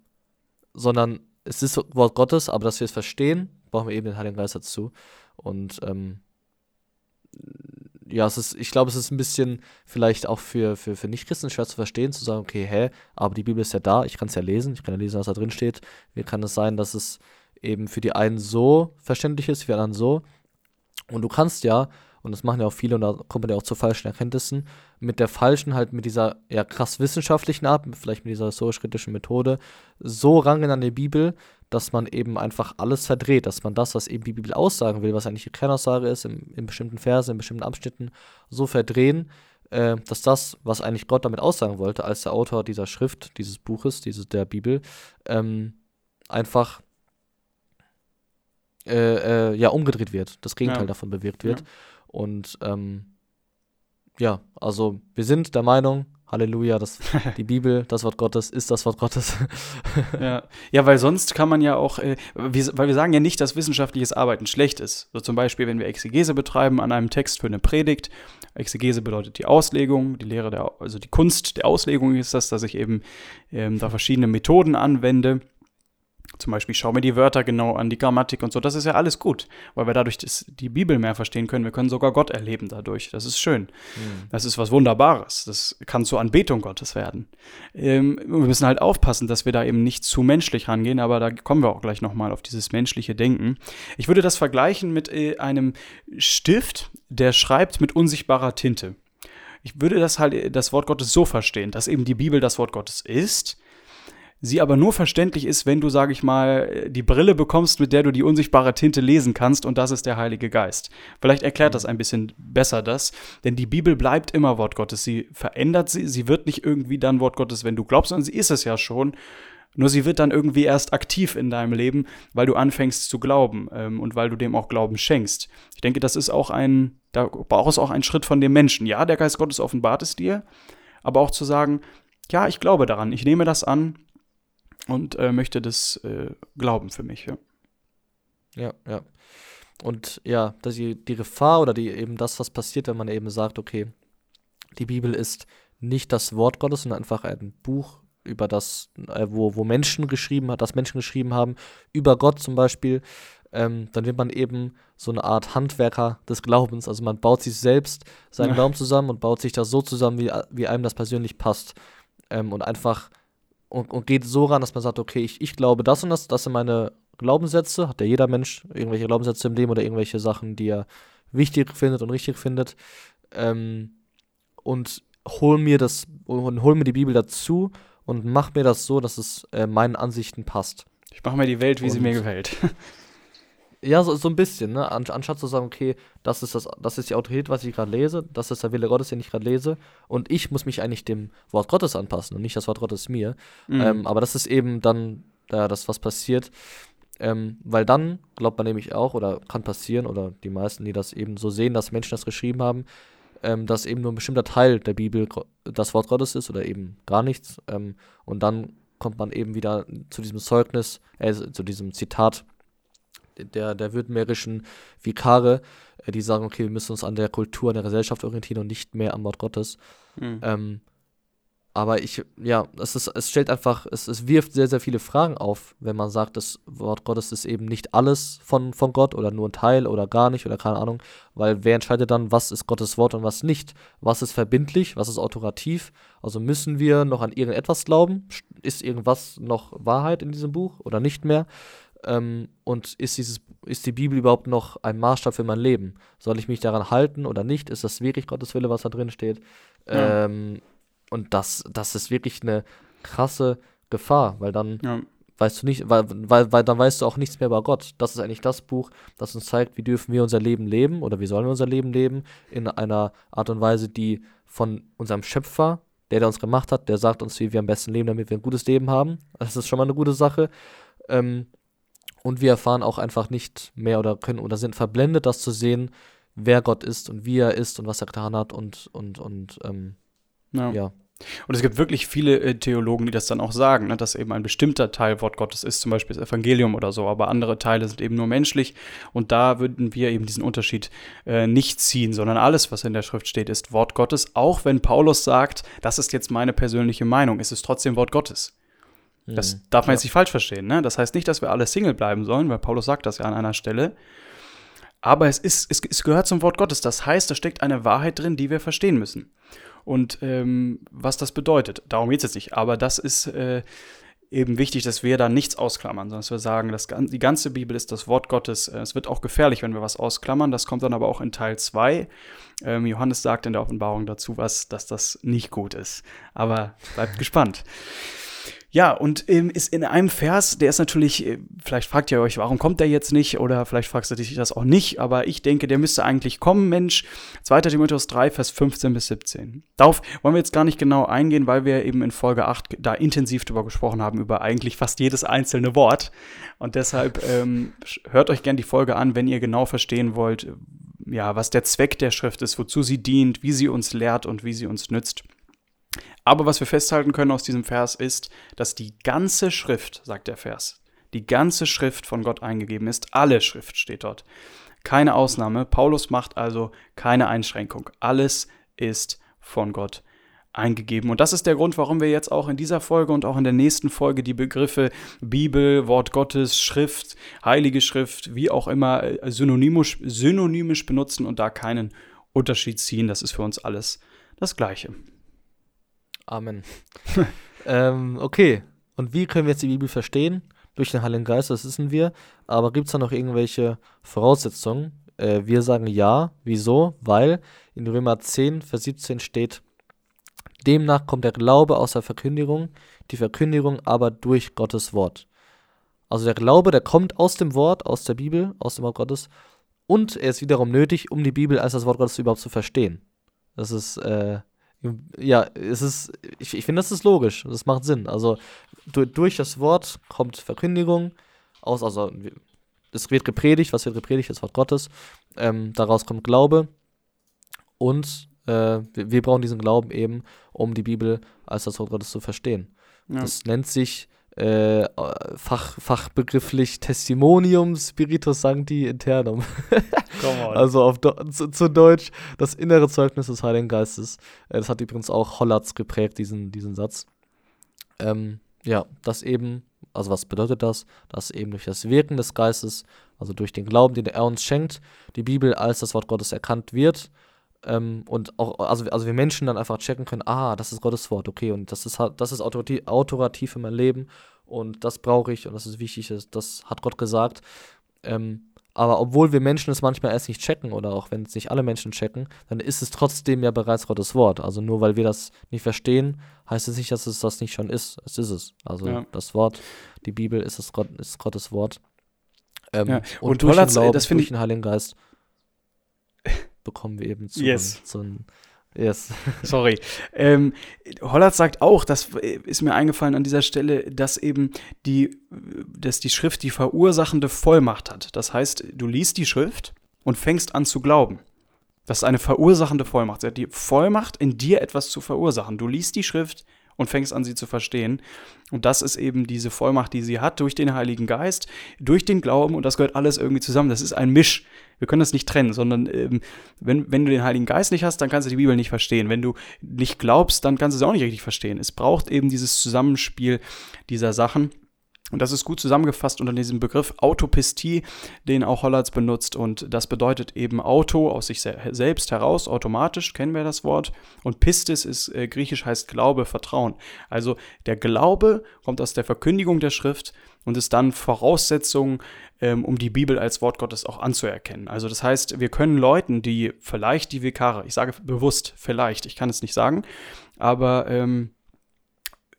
sondern es ist Wort Gottes, aber dass wir es verstehen, brauchen wir eben den Heiligen Geist dazu. Und ähm, ja, es ist, ich glaube, es ist ein bisschen vielleicht auch für, für, für Nichtchristen schwer zu verstehen, zu sagen, okay, hä, aber die Bibel ist ja da, ich kann es ja lesen, ich kann ja lesen, was da drin steht. Wie kann es sein, dass es eben für die einen so verständlich ist, für die anderen so? Und du kannst ja, und das machen ja auch viele, und da kommt man ja auch zu falschen Erkenntnissen, mit der falschen, halt mit dieser ja krass wissenschaftlichen Art, vielleicht mit dieser historisch-kritischen Methode, so rangehen an die Bibel, dass man eben einfach alles verdreht, dass man das, was eben die Bibel aussagen will, was eigentlich die Kernaussage ist, in, in bestimmten Versen, in bestimmten Abschnitten, so verdrehen, äh, dass das, was eigentlich Gott damit aussagen wollte, als der Autor dieser Schrift, dieses Buches, dieses, der Bibel, ähm, einfach äh, äh, ja, umgedreht wird, das Gegenteil ja. davon bewirkt wird. Ja. Und ähm, ja, also wir sind der Meinung, Halleluja, das, die Bibel, das Wort Gottes, ist das Wort Gottes. ja. ja, weil sonst kann man ja auch, äh, wir, weil wir sagen ja nicht, dass wissenschaftliches Arbeiten schlecht ist. So zum Beispiel, wenn wir Exegese betreiben an einem Text für eine Predigt. Exegese bedeutet die Auslegung, die Lehre der, also die Kunst der Auslegung ist das, dass ich eben ähm, da verschiedene Methoden anwende zum Beispiel, schau mir die Wörter genau an, die Grammatik und so. Das ist ja alles gut, weil wir dadurch das, die Bibel mehr verstehen können. Wir können sogar Gott erleben dadurch. Das ist schön. Mhm. Das ist was Wunderbares. Das kann zur Anbetung Gottes werden. Ähm, wir müssen halt aufpassen, dass wir da eben nicht zu menschlich rangehen, aber da kommen wir auch gleich nochmal auf dieses menschliche Denken. Ich würde das vergleichen mit äh, einem Stift, der schreibt mit unsichtbarer Tinte. Ich würde das halt, äh, das Wort Gottes so verstehen, dass eben die Bibel das Wort Gottes ist sie aber nur verständlich ist, wenn du, sage ich mal, die Brille bekommst, mit der du die unsichtbare Tinte lesen kannst und das ist der Heilige Geist. Vielleicht erklärt das ein bisschen besser das, denn die Bibel bleibt immer Wort Gottes. Sie verändert sie, sie wird nicht irgendwie dann Wort Gottes, wenn du glaubst, sondern sie ist es ja schon. Nur sie wird dann irgendwie erst aktiv in deinem Leben, weil du anfängst zu glauben ähm, und weil du dem auch Glauben schenkst. Ich denke, das ist auch ein, da braucht es auch einen Schritt von dem Menschen. Ja, der Geist Gottes offenbart es dir, aber auch zu sagen, ja, ich glaube daran, ich nehme das an und äh, möchte das äh, glauben für mich. Ja. ja, ja. Und ja, dass die, die Gefahr oder die, eben das, was passiert, wenn man eben sagt, okay, die Bibel ist nicht das Wort Gottes, sondern einfach ein Buch über das, äh, wo, wo Menschen geschrieben hat, das Menschen geschrieben haben, über Gott zum Beispiel, ähm, dann wird man eben so eine Art Handwerker des Glaubens. Also man baut sich selbst seinen ja. Glauben zusammen und baut sich das so zusammen, wie, wie einem das persönlich passt. Ähm, und einfach und, und geht so ran, dass man sagt, okay, ich, ich glaube das und das, das sind meine Glaubenssätze, hat ja jeder Mensch irgendwelche Glaubenssätze im Leben oder irgendwelche Sachen, die er wichtig findet und richtig findet. Ähm, und hol mir das und hol mir die Bibel dazu und mach mir das so, dass es äh, meinen Ansichten passt. Ich mache mir die Welt, wie und sie mir gefällt. Ja, so, so ein bisschen, ne? An, anstatt zu sagen, okay, das ist, das, das ist die Autorität, was ich gerade lese, das ist der Wille Gottes, den ich gerade lese, und ich muss mich eigentlich dem Wort Gottes anpassen und nicht das Wort Gottes mir. Mhm. Ähm, aber das ist eben dann ja, das, was passiert. Ähm, weil dann glaubt man nämlich auch, oder kann passieren, oder die meisten, die das eben so sehen, dass Menschen das geschrieben haben, ähm, dass eben nur ein bestimmter Teil der Bibel das Wort Gottes ist oder eben gar nichts. Ähm, und dann kommt man eben wieder zu diesem Zeugnis, äh, zu diesem Zitat der, der württembergischen Vikare, äh, die sagen, okay, wir müssen uns an der Kultur, an der Gesellschaft orientieren und nicht mehr am Wort Gottes. Mhm. Ähm, aber ich, ja, es, ist, es stellt einfach, es, es wirft sehr, sehr viele Fragen auf, wenn man sagt, das Wort Gottes ist eben nicht alles von, von Gott oder nur ein Teil oder gar nicht oder keine Ahnung. Weil wer entscheidet dann, was ist Gottes Wort und was nicht? Was ist verbindlich, was ist autorativ? Also müssen wir noch an irgendetwas glauben? Ist irgendwas noch Wahrheit in diesem Buch oder nicht mehr? Ähm, und ist, dieses, ist die Bibel überhaupt noch ein Maßstab für mein Leben? Soll ich mich daran halten oder nicht? Ist das wirklich Gottes Wille, was da drin steht? Ja. Ähm, und das, das ist wirklich eine krasse Gefahr, weil dann Ja. weißt du nicht, weil, weil, weil dann weißt du auch nichts mehr über Gott. Das ist eigentlich das Buch, das uns zeigt, wie dürfen wir unser Leben leben oder wie sollen wir unser Leben leben in einer Art und Weise, die von unserem Schöpfer, der, der uns gemacht hat, der sagt uns, wie wir am besten leben, damit wir ein gutes Leben haben. Das ist schon mal eine gute Sache. Ähm, und wir erfahren auch einfach nicht mehr oder können oder sind verblendet, das zu sehen, wer Gott ist und wie er ist und was er getan hat und, und, und ähm, Ja. ja. Und es gibt wirklich viele äh, Theologen, die das dann auch sagen, ne, dass eben ein bestimmter Teil Wort Gottes ist, zum Beispiel das Evangelium oder so, aber andere Teile sind eben nur menschlich. Und da würden wir eben diesen Unterschied äh, nicht ziehen, sondern alles, was in der Schrift steht, ist Wort Gottes. Auch wenn Paulus sagt, das ist jetzt meine persönliche Meinung, ist es trotzdem Wort Gottes. Das Mhm. darf man Ja. jetzt nicht falsch verstehen. Ne? Das heißt nicht, dass wir alle Single bleiben sollen, weil Paulus sagt das ja an einer Stelle. Aber es, ist, es, es gehört zum Wort Gottes. Das heißt, da steckt eine Wahrheit drin, die wir verstehen müssen. Und ähm, was das bedeutet, darum geht es jetzt nicht. Aber das ist äh, eben wichtig, dass wir da nichts ausklammern, sondern dass wir sagen, das, die ganze Bibel ist das Wort Gottes. Äh, Es wird auch gefährlich, wenn wir was ausklammern. Das kommt dann aber auch in Teil 2. Ähm, Johannes sagt in der Offenbarung dazu was, dass das nicht gut ist. Aber bleibt gespannt. Ja, und ähm, ist in einem Vers, der ist natürlich, äh, vielleicht fragt ihr euch, warum kommt der jetzt nicht? Oder vielleicht fragst du dich das auch nicht, aber ich denke, der müsste eigentlich kommen, Mensch. 2. Timotheus 3, Vers 15 bis 17. Darauf wollen wir jetzt gar nicht genau eingehen, weil wir eben in Folge 8 da intensiv drüber gesprochen haben, über eigentlich fast jedes einzelne Wort. Und deshalb ähm, hört euch gern die Folge an, wenn ihr genau verstehen wollt, äh, ja, was der Zweck der Schrift ist, wozu sie dient, wie sie uns lehrt und wie sie uns nützt. Aber was wir festhalten können aus diesem Vers ist, dass die ganze Schrift, sagt der Vers, die ganze Schrift von Gott eingegeben ist. Alle Schrift steht dort. Keine Ausnahme. Paulus macht also keine Einschränkung. Alles ist von Gott eingegeben. Und das ist der Grund, warum wir jetzt auch in dieser Folge und auch in der nächsten Folge die Begriffe Bibel, Wort Gottes, Schrift, Heilige Schrift, wie auch immer äh, synonymisch, synonymisch benutzen und da keinen Unterschied ziehen. Das ist für uns alles das Gleiche. Amen. ähm, okay. Und wie können wir jetzt die Bibel verstehen? Durch den Heiligen Geist, das wissen wir. Aber gibt es da noch irgendwelche Voraussetzungen? Äh, wir sagen ja. Wieso? Weil in Römer 10, Vers 17 steht, demnach kommt der Glaube aus der Verkündigung, die Verkündigung aber durch Gottes Wort. Also der Glaube, der kommt aus dem Wort, aus der Bibel, aus dem Wort Gottes. Und er ist wiederum nötig, um die Bibel als das Wort Gottes überhaupt zu verstehen. Das ist, äh, ja, es ist, ich, ich finde, das ist logisch, das macht Sinn. Also du, durch das Wort kommt Verkündigung aus, also es wird gepredigt, was wird gepredigt, das Wort Gottes. Ähm, daraus kommt Glaube und äh, wir, wir brauchen diesen Glauben eben, um die Bibel als das Wort Gottes zu verstehen. Ja. Das nennt sich äh, fach, fachbegrifflich Testimonium Spiritus Sancti Internum. Also auf Do zu, zu Deutsch das innere Zeugnis des Heiligen Geistes. Äh, das hat übrigens auch Hollatz geprägt, diesen, diesen Satz. Ähm, ja, das eben, also was bedeutet das? Dass eben durch das Wirken des Geistes, also durch den Glauben, den er uns schenkt, die Bibel als das Wort Gottes erkannt wird. Ähm, und auch, also, also wir Menschen dann einfach checken können, ah, das ist Gottes Wort, okay, und das ist das ist autorati- autorativ für mein Leben und das brauche ich und das ist wichtig, das, das hat Gott gesagt. Ähm, aber obwohl wir Menschen es manchmal erst nicht checken oder auch wenn es nicht alle Menschen checken, dann ist es trotzdem ja bereits Gottes Wort. Also nur weil wir das nicht verstehen, heißt es nicht, dass es das nicht schon ist. Es ist es. Also Ja. das Wort, die Bibel ist, es Gott, ist Gottes Wort. Ähm, Ja, Und, und durch den Hollatz, äh, Glauben, das durch den Heiligen Geist bekommen wir eben Zugang Yes. zu einem Yes. Sorry. Ähm, Hollatz sagt auch, das ist mir eingefallen an dieser Stelle, dass eben die, dass die Schrift die verursachende Vollmacht hat. Das heißt, du liest die Schrift und fängst an zu glauben. Das ist eine verursachende Vollmacht. Sie hat die Vollmacht, in dir etwas zu verursachen. Du liest die Schrift und fängst an, sie zu verstehen. Und das ist eben diese Vollmacht, die sie hat durch den Heiligen Geist, durch den Glauben und das gehört alles irgendwie zusammen. Das ist ein Misch. Wir können das nicht trennen, sondern ähm, wenn, wenn du den Heiligen Geist nicht hast, dann kannst du die Bibel nicht verstehen. Wenn du nicht glaubst, dann kannst du sie auch nicht richtig verstehen. Es braucht eben dieses Zusammenspiel dieser Sachen. Und das ist gut zusammengefasst unter diesem Begriff Autopistie, den auch Hollatz benutzt. Und das bedeutet eben Auto aus sich selbst heraus, automatisch, kennen wir das Wort. Und Pistis ist äh, griechisch heißt Glaube, Vertrauen. Also der Glaube kommt aus der Verkündigung der Schrift und ist dann Voraussetzung, ähm, um die Bibel als Wort Gottes auch anzuerkennen. Also das heißt, wir können Leuten, die vielleicht die Vikare, ich sage bewusst vielleicht, ich kann es nicht sagen, aber ähm,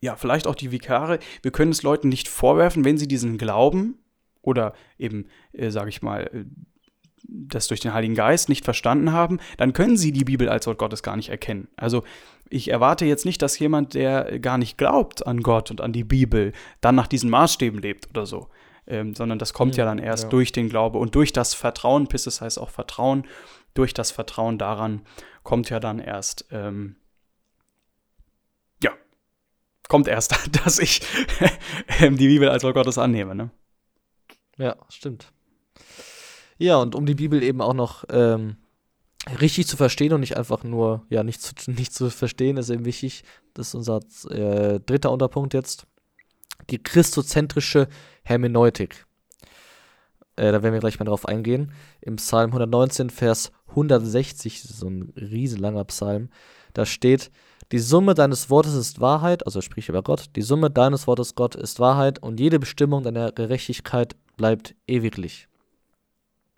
ja, vielleicht auch die Vikare, wir können es Leuten nicht vorwerfen, wenn sie diesen Glauben oder eben, äh, sage ich mal, äh, das durch den Heiligen Geist nicht verstanden haben, dann können sie die Bibel als Wort Gottes gar nicht erkennen. Also ich erwarte jetzt nicht, dass jemand, der gar nicht glaubt an Gott und an die Bibel, dann nach diesen Maßstäben lebt oder so. Ähm, sondern das kommt ja, ja dann erst ja. durch den Glaube und durch das Vertrauen, Pisses heißt auch Vertrauen, durch das Vertrauen daran kommt ja dann erst ähm, kommt erst, dass ich ähm, die Bibel als Wort Gottes annehme. Ne? Ja, stimmt. Ja, und um die Bibel eben auch noch ähm, richtig zu verstehen und nicht einfach nur, ja, nicht zu, nicht zu verstehen, ist eben wichtig, das ist unser äh, dritter Unterpunkt jetzt, die christozentrische Hermeneutik. Äh, da werden wir gleich mal drauf eingehen. Im Psalm 119, Vers 160, so ein riesenlanger Psalm, da steht, die Summe deines Wortes ist Wahrheit, also sprich über Gott, die Summe deines Wortes Gott ist Wahrheit und jede Bestimmung deiner Gerechtigkeit bleibt ewiglich.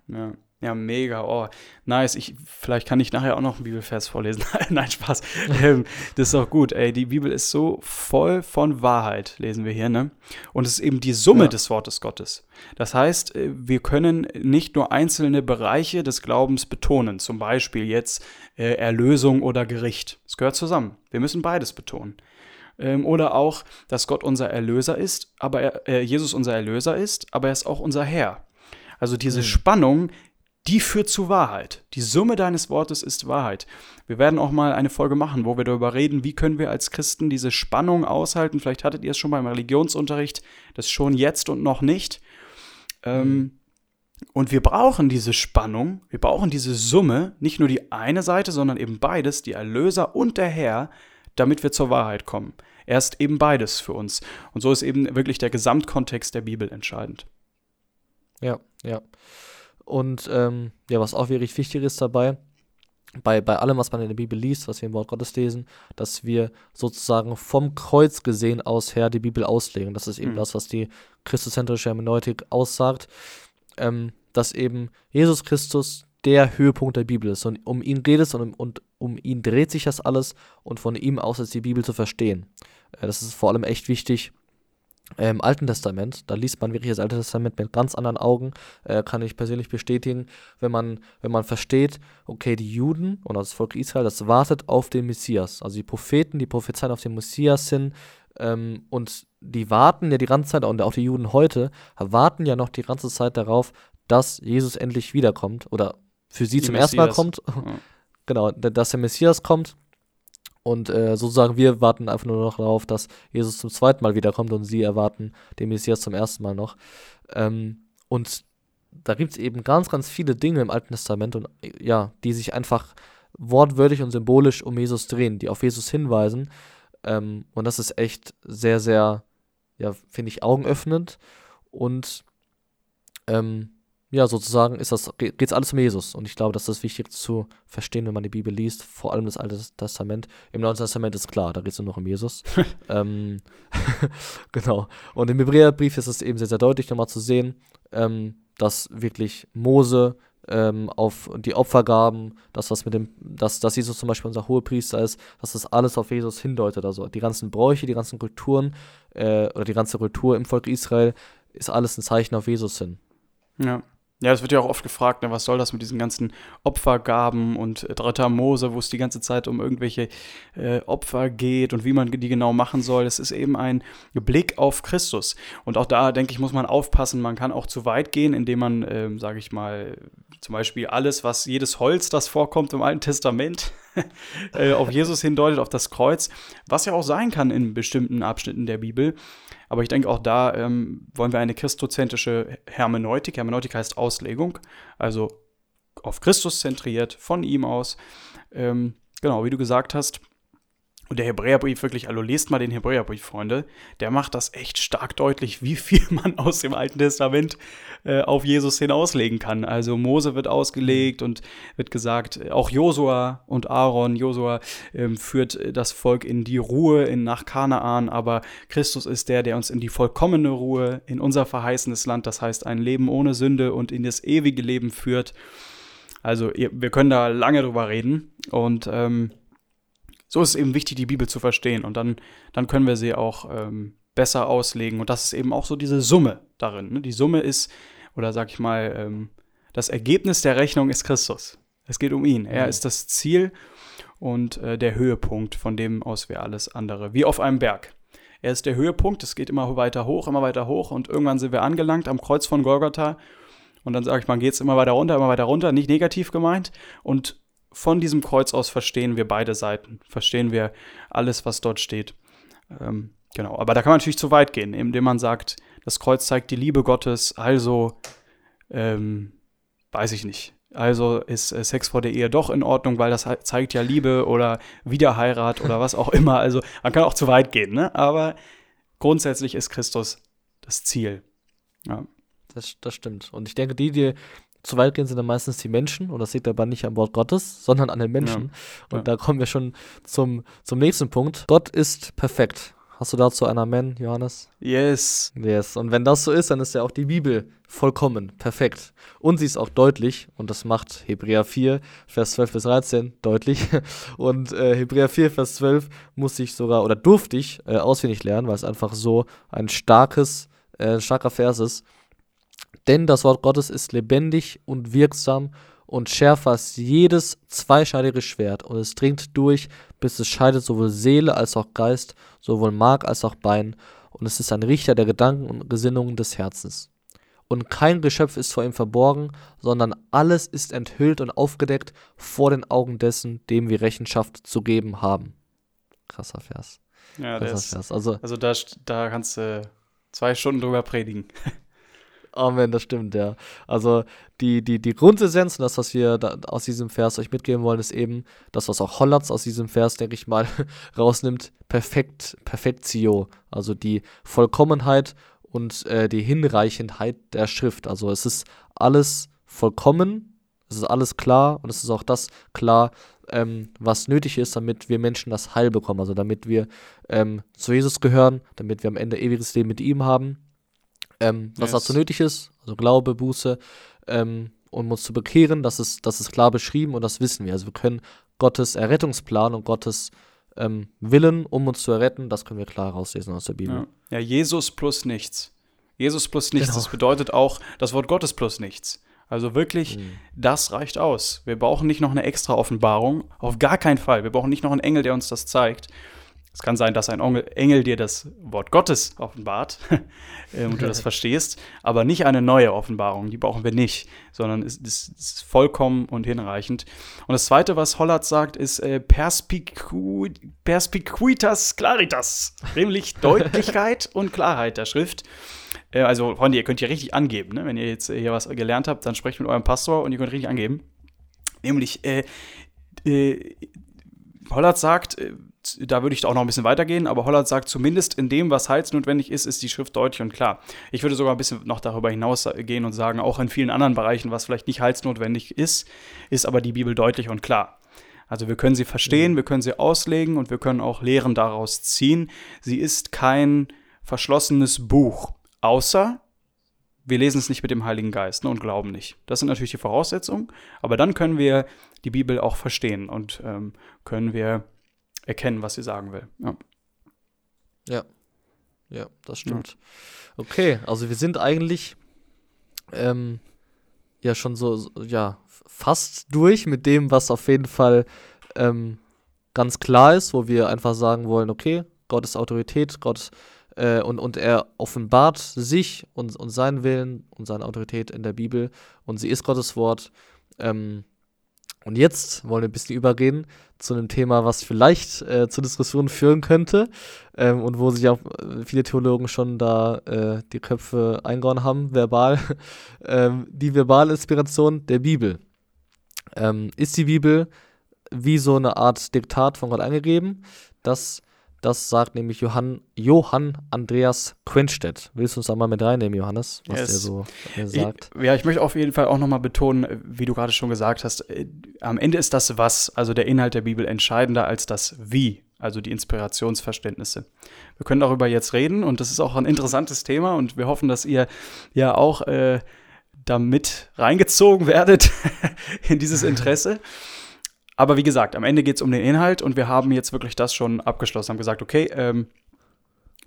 Ja. Ja, mega. Oh, nice. Ich, vielleicht kann ich nachher auch noch einen Bibelvers vorlesen. Nein, Spaß. Ähm, das ist auch gut. Ey, die Bibel ist so voll von Wahrheit, lesen wir hier, ne? Und es ist eben die Summe ja. des Wortes Gottes. Das heißt, äh, wir können nicht nur einzelne Bereiche des Glaubens betonen, zum Beispiel jetzt äh, Erlösung oder Gericht. Es gehört zusammen. Wir müssen beides betonen. Ähm, oder auch, dass Gott unser Erlöser ist, aber er, äh, Jesus unser Erlöser ist, aber er ist auch unser Herr. Also diese mhm. Spannung, die führt zu Wahrheit. Die Summe deines Wortes ist Wahrheit. Wir werden auch mal eine Folge machen, wo wir darüber reden, wie können wir als Christen diese Spannung aushalten. Vielleicht hattet ihr es schon beim Religionsunterricht, das schon jetzt und noch nicht. Ähm, und wir brauchen diese Spannung, wir brauchen diese Summe, nicht nur die eine Seite, sondern eben beides, die Erlöser und der Herr, damit wir zur Wahrheit kommen. Er ist eben beides für uns. Und so ist eben wirklich der Gesamtkontext der Bibel entscheidend. Ja, ja. Und ähm, ja, was auch wirklich wichtig ist dabei, bei, bei allem, was man in der Bibel liest, was wir im Wort Gottes lesen, dass wir sozusagen vom Kreuz gesehen aus her die Bibel auslegen. Das ist eben mhm. das, was die christozentrische Hermeneutik aussagt, ähm, dass eben Jesus Christus der Höhepunkt der Bibel ist. Und um ihn geht es und, und um ihn dreht sich das alles und von ihm aus ist die Bibel zu verstehen. Äh, das ist vor allem echt wichtig, im Alten Testament, da liest man wirklich das Alte Testament mit ganz anderen Augen, äh, kann ich persönlich bestätigen, wenn man, wenn man versteht, okay, die Juden und das Volk Israel, das wartet auf den Messias. Also die Propheten, die prophezeien auf den Messias hin ähm, und die warten ja die ganze Zeit, und auch die Juden heute, warten ja noch die ganze Zeit darauf, dass Jesus endlich wiederkommt oder für sie die zum Messias. ersten Mal kommt. Ja. genau, dass der Messias kommt und äh, sozusagen, wir warten einfach nur noch darauf, dass Jesus zum zweiten Mal wiederkommt und sie erwarten den Messias zum ersten Mal noch. Ähm, und da gibt es eben ganz, ganz viele Dinge im Alten Testament und ja, die sich einfach wortwörtlich und symbolisch um Jesus drehen, die auf Jesus hinweisen. Ähm, und das ist echt sehr, sehr, ja, finde ich, augenöffnend. Und ähm, ja, sozusagen ist das, geht es alles um Jesus. Und ich glaube, das ist wichtig zu verstehen, wenn man die Bibel liest, vor allem das Alte Testament. Im Neuen Testament ist klar, da geht es nur noch um Jesus. ähm, genau. Und im Hebräerbrief ist es eben sehr, sehr deutlich nochmal zu sehen, ähm, dass wirklich Mose ähm, auf die Opfergaben, das, was mit dem, dass, dass Jesus zum Beispiel unser Hohepriester ist, dass das alles auf Jesus hindeutet. Also die ganzen Bräuche, die ganzen Kulturen äh, oder die ganze Kultur im Volk Israel ist alles ein Zeichen auf Jesus hin. Ja. Ja, es wird ja auch oft gefragt, ne, was soll das mit diesen ganzen Opfergaben und äh, dritter Mose, wo es die ganze Zeit um irgendwelche äh, Opfer geht und wie man die genau machen soll. Das ist eben ein Blick auf Christus. Und auch da, denke ich, muss man aufpassen. Man kann auch zu weit gehen, indem man, ähm, sage ich mal, zum Beispiel alles, was jedes Holz, das vorkommt im Alten Testament, äh, auf Jesus hindeutet, auf das Kreuz, was ja auch sein kann in bestimmten Abschnitten der Bibel. Aber ich denke, auch da ähm, wollen wir eine christozentrische Hermeneutik. Hermeneutik heißt Auslegung, also auf Christus zentriert, von ihm aus. Ähm, genau, wie du gesagt hast. Und der Hebräerbrief wirklich, also lest mal den Hebräerbrief, Freunde, der macht das echt stark deutlich, wie viel man aus dem Alten Testament äh, auf Jesus hin auslegen kann. Also Mose wird ausgelegt und wird gesagt, auch Josua und Aaron, Josua ähm, führt das Volk in die Ruhe in, nach Kanaan, aber Christus ist der, der uns in die vollkommene Ruhe, in unser verheißenes Land, das heißt ein Leben ohne Sünde und in das ewige Leben führt. Also wir können da lange drüber reden und ähm, so ist es eben wichtig, die Bibel zu verstehen und dann, dann können wir sie auch ähm, besser auslegen. Und das ist eben auch so diese Summe darin. Ne? Die Summe ist, oder sag ich mal, ähm, das Ergebnis der Rechnung ist Christus. Es geht um ihn. Er mhm. ist das Ziel und äh, der Höhepunkt, von dem aus wir alles andere, wie auf einem Berg. Er ist der Höhepunkt, es geht immer weiter hoch, immer weiter hoch und irgendwann sind wir angelangt am Kreuz von Golgotha und dann sage ich mal, geht es immer weiter runter, immer weiter runter, nicht negativ gemeint und von diesem Kreuz aus verstehen wir beide Seiten, verstehen wir alles, was dort steht. Ähm, genau, aber da kann man natürlich zu weit gehen, indem man sagt, das Kreuz zeigt die Liebe Gottes, also ähm, weiß ich nicht. Also ist äh, Sex vor der Ehe doch in Ordnung, weil das zeigt ja Liebe oder Wiederheirat oder was auch immer. Also man kann auch zu weit gehen, ne? Aber grundsätzlich ist Christus das Ziel. Ja. Das, das stimmt. Und ich denke, die, die zu weit gehen, sind dann meistens die Menschen. Und das liegt aber nicht am Wort Gottes, sondern an den Menschen. Ja. Und da kommen wir schon zum, zum nächsten Punkt. Gott ist perfekt. Hast du dazu ein Amen, Johannes? Yes. Yes. Und wenn das so ist, dann ist ja auch die Bibel vollkommen, perfekt. Und sie ist auch deutlich, und das macht Hebräer 4, Vers 12 bis 13 deutlich. Und äh, Hebräer 4, Vers 12 muss ich sogar, oder durfte ich äh, auswendig lernen, weil es einfach so ein starkes, äh, starker Vers ist. Denn das Wort Gottes ist lebendig und wirksam und schärfer als jedes zweischneidige Schwert und es dringt durch, bis es scheidet sowohl Seele als auch Geist, sowohl Mark als auch Bein und es ist ein Richter der Gedanken und Gesinnungen des Herzens. Und kein Geschöpf ist vor ihm verborgen, sondern alles ist enthüllt und aufgedeckt vor den Augen dessen, dem wir Rechenschaft zu geben haben. Krasser Vers. Ja, Krasser ist, Vers. Also, also da, da kannst du zwei Stunden drüber predigen. Amen, das stimmt, ja. Also die, die, die Grundessenz und das, was wir aus diesem Vers euch mitgeben wollen, ist eben das, was auch Hollands aus diesem Vers, denke ich mal, rausnimmt, perfekt, Perfektio, also die Vollkommenheit und äh, die Hinreichendheit der Schrift. Also es ist alles vollkommen, es ist alles klar und es ist auch das klar, ähm, was nötig ist, damit wir Menschen das Heil bekommen, also damit wir ähm, zu Jesus gehören, damit wir am Ende ewiges Leben mit ihm haben ähm, was yes. dazu nötig ist, also Glaube, Buße, ähm, um uns zu bekehren, das ist, das ist klar beschrieben und das wissen wir. Also wir können Gottes Errettungsplan und Gottes ähm, Willen, um uns zu erretten, das können wir klar rauslesen aus der Bibel. Ja, ja Jesus plus nichts. Jesus plus nichts, genau. das bedeutet auch das Wort Gottes plus nichts. Also wirklich, mhm. das reicht aus. Wir brauchen nicht noch eine extra Offenbarung, auf gar keinen Fall. Wir brauchen nicht noch einen Engel, der uns das zeigt. Es kann sein, dass ein Engel dir das Wort Gottes offenbart äh, und du das verstehst, aber nicht eine neue Offenbarung, die brauchen wir nicht, sondern es, es ist vollkommen und hinreichend. Und das Zweite, was Hollert sagt, ist äh, Perspicu Perspicuitas Claritas, nämlich Deutlichkeit und Klarheit der Schrift. Äh, also, Freunde, ihr könnt hier richtig angeben, ne? wenn ihr jetzt hier was gelernt habt, dann sprecht mit eurem Pastor und ihr könnt richtig angeben. Nämlich, äh, äh, Hollert sagt, da würde ich auch noch ein bisschen weitergehen, aber Holland sagt, zumindest in dem, was heilsnotwendig ist, ist die Schrift deutlich und klar. Ich würde sogar ein bisschen noch darüber hinausgehen und sagen, auch in vielen anderen Bereichen, was vielleicht nicht heilsnotwendig ist, ist aber die Bibel deutlich und klar. Also wir können sie verstehen, mhm. wir können sie auslegen und wir können auch Lehren daraus ziehen. Sie ist kein verschlossenes Buch, außer wir lesen es nicht mit dem Heiligen Geist ne, und glauben nicht. Das sind natürlich die Voraussetzungen, aber dann können wir die Bibel auch verstehen und ähm, können wir erkennen, was sie sagen will. Ja. Ja, ja das stimmt. Ja. Okay, also wir sind eigentlich ähm, ja schon so, so, ja, fast durch mit dem, was auf jeden Fall ähm, ganz klar ist, wo wir einfach sagen wollen, okay, Gott ist Autorität, Gott äh, und, und er offenbart sich und, und seinen Willen und seine Autorität in der Bibel und sie ist Gottes Wort. Ähm, und jetzt wollen wir ein bisschen übergehen zu einem Thema, was vielleicht äh, zu Diskussionen führen könnte ähm, und wo sich auch äh, viele Theologen schon da äh, die Köpfe eingehauen haben, verbal. ähm, die verbale Inspiration der Bibel. Ähm, ist die Bibel wie so eine Art Diktat von Gott eingegeben? Das, das sagt nämlich Johann, Johann Andreas Quenstedt. Willst du uns da mal mit reinnehmen, Johannes, was Yes. der so sagt? Ich, ja, ich möchte auf jeden Fall auch nochmal betonen, wie du gerade schon gesagt hast, äh, am Ende ist das Was, also der Inhalt der Bibel, entscheidender als das Wie, also die Inspirationsverständnisse. Wir können darüber jetzt reden und das ist auch ein interessantes Thema und wir hoffen, dass ihr ja auch äh, damit reingezogen werdet in dieses Interesse. Aber wie gesagt, am Ende geht es um den Inhalt und wir haben jetzt wirklich das schon abgeschlossen, haben gesagt, okay, ähm,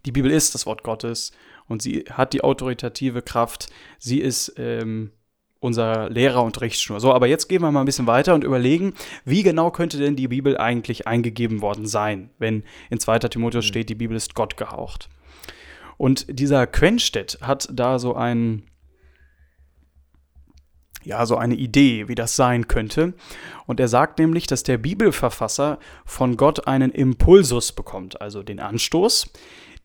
die Bibel ist das Wort Gottes und sie hat die autoritative Kraft. Sie ist ähm, unser Lehrer und Richtschnur. So, aber jetzt gehen wir mal ein bisschen weiter und überlegen, wie genau könnte denn die Bibel eigentlich eingegeben worden sein, wenn in 2. Timotheus steht, die Bibel ist Gott gehaucht. Und dieser Quenstedt hat da so ein ja, so eine Idee, wie das sein könnte. Und er sagt nämlich, dass der Bibelverfasser von Gott einen Impulsus bekommt, also den Anstoß,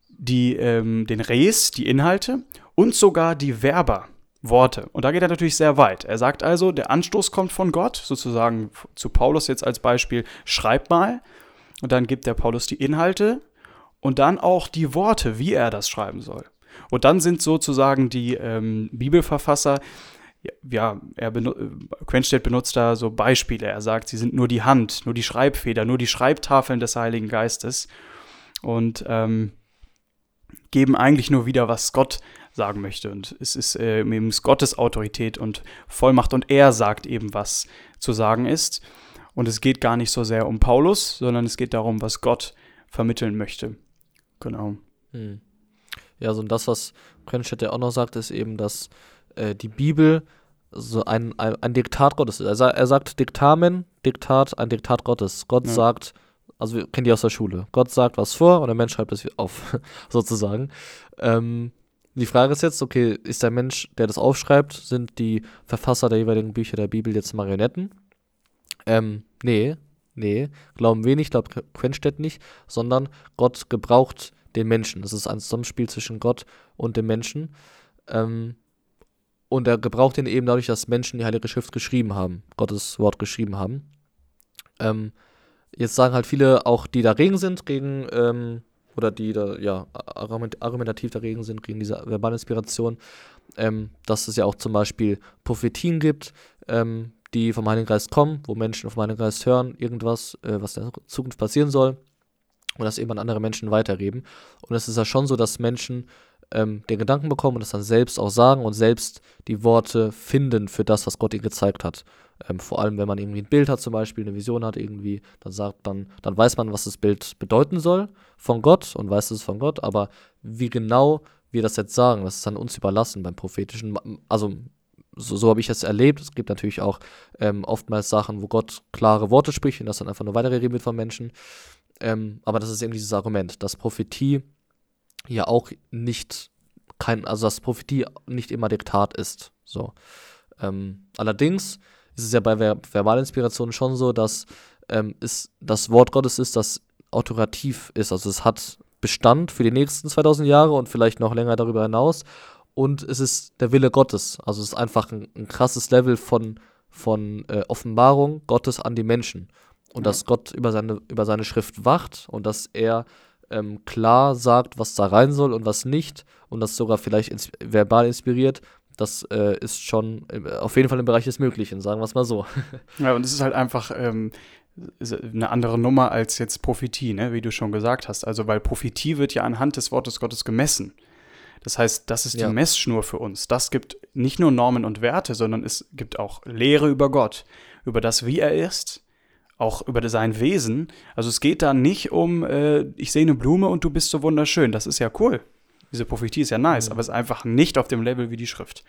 die, ähm, den Res, die Inhalte und sogar die Verba, Worte. Und da geht er natürlich sehr weit. Er sagt also, der Anstoß kommt von Gott, sozusagen zu Paulus jetzt als Beispiel, schreib mal. Und dann gibt der Paulus die Inhalte und dann auch die Worte, wie er das schreiben soll. Und dann sind sozusagen die ähm, Bibelverfasser, ja, er benu Quenstedt benutzt da so Beispiele. Er sagt, sie sind nur die Hand, nur die Schreibfeder, nur die Schreibtafeln des Heiligen Geistes und ähm, geben eigentlich nur wieder, was Gott sagen möchte. Und es ist äh, eben Gottes Autorität und Vollmacht und er sagt eben, was zu sagen ist. Und es geht gar nicht so sehr um Paulus, sondern es geht darum, was Gott vermitteln möchte. Genau. Hm. Ja, so und das, was Quenstedt ja auch noch sagt, ist eben, dass äh, die Bibel so ein, ein, ein Diktat Gottes ist. Er, er sagt Diktamen, Diktat, ein Diktat Gottes. Gott Ja. sagt, also wir kennen die aus der Schule. Gott sagt was vor und der Mensch schreibt es auf, sozusagen. Ähm, die Frage ist jetzt, okay, ist der Mensch, der das aufschreibt, sind die Verfasser der jeweiligen Bücher der Bibel jetzt Marionetten? Ähm, nee, nee, glauben wir nicht, glaubt Quenstedt nicht, sondern Gott gebraucht den Menschen. Das ist ein Zusammenspiel zwischen Gott und dem Menschen. Ähm, und er gebraucht ihn eben dadurch, dass Menschen die Heilige Schrift geschrieben haben, Gottes Wort geschrieben haben. Ähm, jetzt sagen halt viele, auch die dagegen sind, gegen, ähm, oder die da, ja, argument argumentativ dagegen sind, gegen diese verbale Inspiration, ähm, dass es ja auch zum Beispiel Prophetien gibt, ähm, die vom Heiligen Geist kommen, wo Menschen vom Heiligen Geist hören, irgendwas, äh, was in der Zukunft passieren soll, und das eben an andere Menschen weitergeben. Und es ist ja schon so, dass Menschen ähm, den Gedanken bekommen und das dann selbst auch sagen und selbst die Worte finden für das, was Gott ihnen gezeigt hat. Ähm, vor allem, wenn man irgendwie ein Bild hat, zum Beispiel eine Vision hat, irgendwie, dann sagt man, dann weiß man, was das Bild bedeuten soll von Gott und weiß es von Gott, aber wie genau wir das jetzt sagen, das ist dann uns überlassen beim prophetischen. Also so, so habe ich es erlebt. Es gibt natürlich auch ähm, oftmals Sachen, wo Gott klare Worte spricht und das dann einfach nur weitergegeben wird von Menschen. Ähm, aber das ist eben dieses Argument, dass Prophetie ja auch nicht kein, also dass Prophetie nicht immer Diktat ist. So. Ähm, allerdings ist es ja bei Ver Verbalinspiration schon so, dass ähm, es das Wort Gottes ist, das autorativ ist. Also es hat Bestand für die nächsten 2000 Jahre und vielleicht noch länger darüber hinaus. Und es ist der Wille Gottes. Also es ist einfach ein, ein krasses Level von, von äh, Offenbarung Gottes an die Menschen. Und Ja. dass Gott über seine, über seine Schrift wacht und dass er ähm, klar sagt, was da rein soll und was nicht. Und das sogar vielleicht ins verbal inspiriert. Das äh, ist schon äh, auf jeden Fall im Bereich des Möglichen, sagen wir es mal so. Ja, und es ist halt einfach ähm, eine andere Nummer als jetzt Prophetie, ne? wie du schon gesagt hast. Also, weil Prophetie wird ja anhand des Wortes Gottes gemessen. Das heißt, das ist die Ja. Messschnur für uns. Das gibt nicht nur Normen und Werte, sondern es gibt auch Lehre über Gott, über das, wie er ist, auch über sein Wesen. Also es geht da nicht um, äh, ich sehe eine Blume und du bist so wunderschön. Das ist ja cool. Diese Prophetie ist ja nice, Mhm. aber es ist einfach nicht auf dem Level wie die Schrift.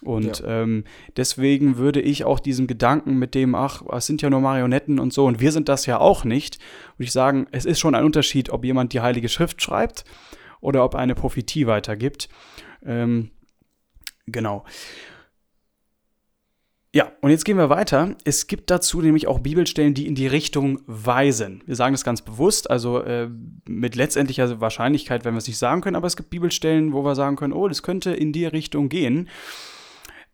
Und Ja. ähm, deswegen würde ich auch diesem Gedanken mit dem, ach, es sind ja nur Marionetten und so, und wir sind das ja auch nicht, würde ich sagen, es ist schon ein Unterschied, ob jemand die Heilige Schrift schreibt oder ob eine Prophetie weitergibt. Ähm, genau. Ja, und jetzt gehen wir weiter. Es gibt dazu nämlich auch Bibelstellen, die in die Richtung weisen. Wir sagen das ganz bewusst, also äh, mit letztendlicher Wahrscheinlichkeit werden wir es nicht sagen können, aber es gibt Bibelstellen, wo wir sagen können, oh, das könnte in die Richtung gehen,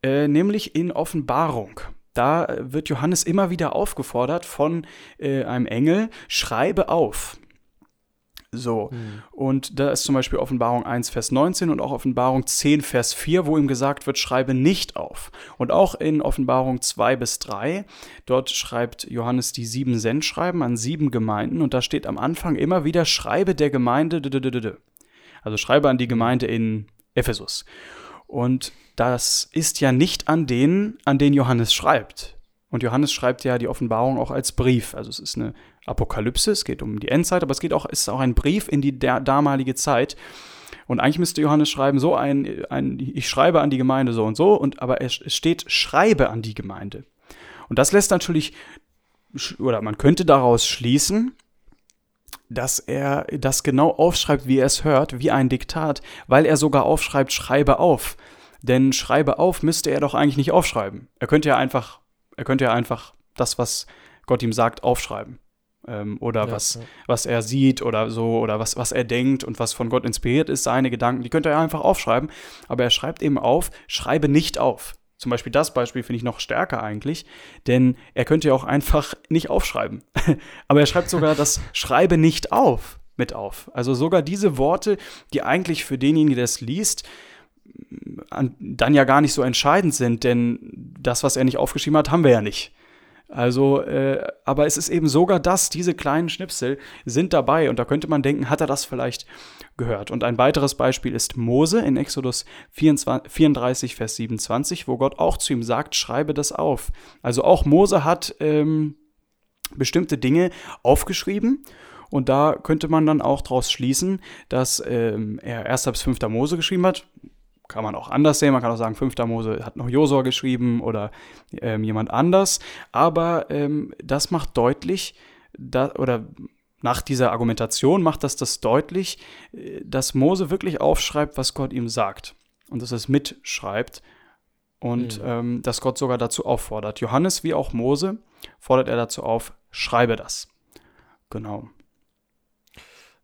äh, nämlich in Offenbarung. Da äh, wird Johannes immer wieder aufgefordert von äh, einem Engel, schreibe auf. So. Mhm. Und da ist zum Beispiel Offenbarung 1, Vers 19 und auch Offenbarung 10, Vers 4, wo ihm gesagt wird, schreibe nicht auf. Und auch in Offenbarung 2 bis 3, dort schreibt Johannes die sieben Sendschreiben an sieben Gemeinden und da steht am Anfang immer wieder, schreibe der Gemeinde, also schreibe an die Gemeinde in Ephesus. Und das ist ja nicht an denen, an denen Johannes schreibt. Und Johannes schreibt ja die Offenbarung auch als Brief. Also es ist eine Apokalypse, es geht um die Endzeit, aber es geht auch, ist auch ein Brief in die damalige Zeit. Und eigentlich müsste Johannes schreiben, so ein, ein, ich schreibe an die Gemeinde so und so, und aber es steht, schreibe an die Gemeinde. Und das lässt natürlich, oder man könnte daraus schließen, dass er das genau aufschreibt, wie er es hört, wie ein Diktat, weil er sogar aufschreibt, schreibe auf. Denn schreibe auf müsste er doch eigentlich nicht aufschreiben. Er könnte ja einfach, er könnte ja einfach das, was Gott ihm sagt, aufschreiben ähm, oder ja, was, ja. was er sieht oder so oder was, was er denkt und was von Gott inspiriert ist, seine Gedanken, die könnte er einfach aufschreiben. Aber er schreibt eben auf, schreibe nicht auf. Zum Beispiel das Beispiel finde ich noch stärker eigentlich, denn er könnte ja auch einfach nicht aufschreiben. Aber er schreibt sogar das Schreibe nicht auf mit auf. Also sogar diese Worte, die eigentlich für denjenigen, der es liest, dann ja gar nicht so entscheidend sind, denn das, was er nicht aufgeschrieben hat, haben wir ja nicht. Also, äh, aber es ist eben sogar das, diese kleinen Schnipsel sind dabei und da könnte man denken, hat er das vielleicht gehört? Und ein weiteres Beispiel ist Mose in Exodus 24, 34, Vers 27, wo Gott auch zu ihm sagt, schreibe das auf. Also auch Mose hat ähm, bestimmte Dinge aufgeschrieben und da könnte man dann auch daraus schließen, dass ähm, er 1. bis 5. Mose geschrieben hat kann man auch anders sehen. Man kann auch sagen, 5. Mose hat noch Josua geschrieben oder ähm, jemand anders. Aber ähm, das macht deutlich, da, oder nach dieser Argumentation macht das das deutlich, äh, dass Mose wirklich aufschreibt, was Gott ihm sagt. Und dass er es mitschreibt. Und mhm. ähm, dass Gott sogar dazu auffordert. Johannes wie auch Mose fordert er dazu auf, schreibe das. Genau.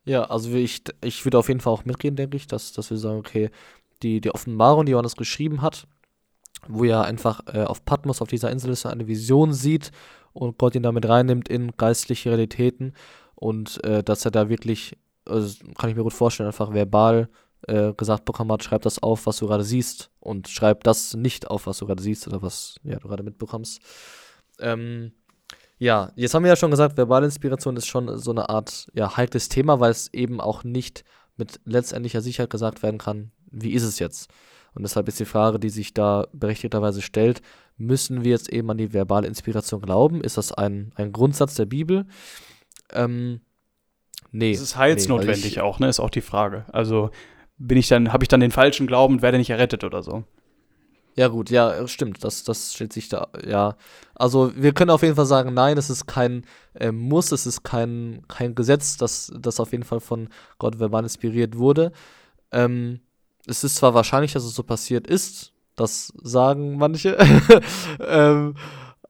Ja, also ich, ich würde auf jeden Fall auch mitgehen, denke ich, dass, dass wir sagen, okay, die, die Offenbarung, die Johannes geschrieben hat, wo er einfach äh, auf Patmos, auf dieser Insel ist, eine Vision sieht und Gott ihn damit reinnimmt in geistliche Realitäten und äh, dass er da wirklich, also kann ich mir gut vorstellen, einfach verbal äh, gesagt bekommen hat, schreib das auf, was du gerade siehst und schreib das nicht auf, was du gerade siehst oder was ja, du gerade mitbekommst. Ähm, ja, jetzt haben wir ja schon gesagt, verbale Inspiration ist schon so eine Art ja, heikles Thema, weil es eben auch nicht mit letztendlicher Sicherheit gesagt werden kann, wie ist es jetzt? Und deshalb ist die Frage, die sich da berechtigterweise stellt, müssen wir jetzt eben an die verbale Inspiration glauben? Ist das ein, ein Grundsatz der Bibel? Ähm, nee. Es ist heilsnotwendig nee, ich, auch, ne? Ist auch die Frage. Also bin ich dann, habe ich dann den falschen Glauben und werde nicht errettet oder so? Ja, gut, ja, stimmt. Das, das stellt sich da, ja. Also, wir können auf jeden Fall sagen, nein, es ist kein äh, Muss, es ist kein, kein Gesetz, das, das auf jeden Fall von Gott verbal inspiriert wurde. Ähm, es ist zwar wahrscheinlich, dass es so passiert ist, das sagen manche, ähm,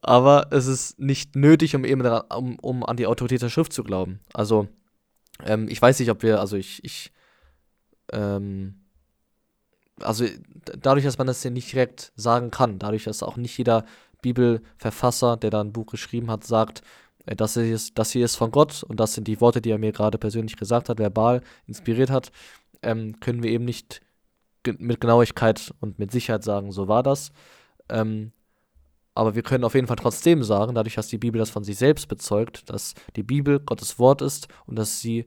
aber es ist nicht nötig, um eben daran, um, um an die Autorität der Schrift zu glauben. Also, ähm, ich weiß nicht, ob wir, also ich, ich, ähm, also dadurch, dass man das ja nicht direkt sagen kann, dadurch, dass auch nicht jeder Bibelverfasser, der da ein Buch geschrieben hat, sagt, äh, das, ist, das hier ist von Gott und das sind die Worte, die er mir gerade persönlich gesagt hat, verbal inspiriert hat, ähm, können wir eben nicht mit Genauigkeit und mit Sicherheit sagen, so war das. Ähm, aber wir können auf jeden Fall trotzdem sagen, dadurch, dass die Bibel das von sich selbst bezeugt, dass die Bibel Gottes Wort ist und dass sie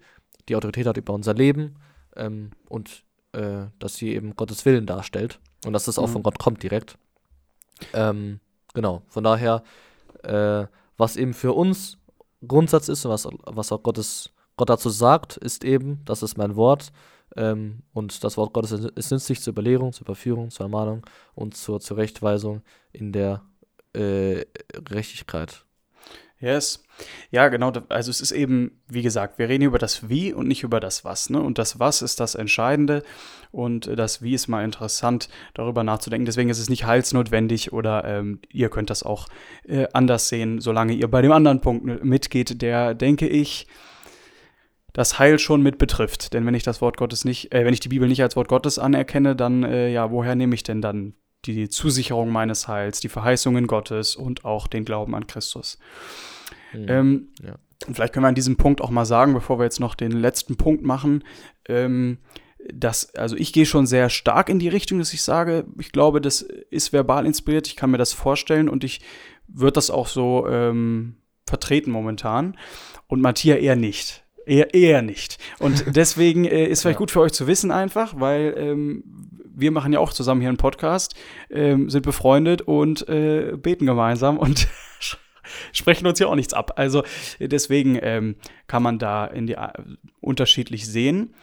die Autorität hat über unser Leben ähm, und äh, dass sie eben Gottes Willen darstellt und dass das auch mhm. von Gott kommt direkt. Ähm, genau, von daher, äh, was eben für uns Grundsatz ist und was, was auch Gottes, Gott dazu sagt, ist eben, das ist mein Wort, ähm, und das Wort Gottes ist nützlich zur Überlehrung, zur Überführung, zur Ermahnung und zur Zurechtweisung in der äh. Yes. Ja, genau. Also es ist eben, wie gesagt, wir reden über das Wie und nicht über das Was. Ne? Und das Was ist das Entscheidende und das Wie ist mal interessant, darüber nachzudenken. Deswegen ist es nicht heilsnotwendig oder ähm, ihr könnt das auch äh, anders sehen, solange ihr bei dem anderen Punkt mitgeht, der, denke ich, das Heil schon mit betrifft. Denn wenn ich das Wort Gottes nicht, äh, wenn ich die Bibel nicht als Wort Gottes anerkenne, dann äh, ja, woher nehme ich denn dann die Zusicherung meines Heils, die Verheißungen Gottes und auch den Glauben an Christus? Mhm. Ähm, ja. Und vielleicht können wir an diesem Punkt auch mal sagen, bevor wir jetzt noch den letzten Punkt machen, ähm, dass, also ich gehe schon sehr stark in die Richtung, dass ich sage, ich glaube, das ist verbal inspiriert, ich kann mir das vorstellen und ich würde das auch so ähm, vertreten momentan. Und Matthias eher nicht. Eher, eher nicht. Und deswegen äh, ist vielleicht ja. gut für euch zu wissen einfach, weil ähm, wir machen ja auch zusammen hier einen Podcast, ähm, sind befreundet und äh, beten gemeinsam und sprechen uns ja auch nichts ab. Also deswegen ähm, kann man da in die, uh, unterschiedlich sehen.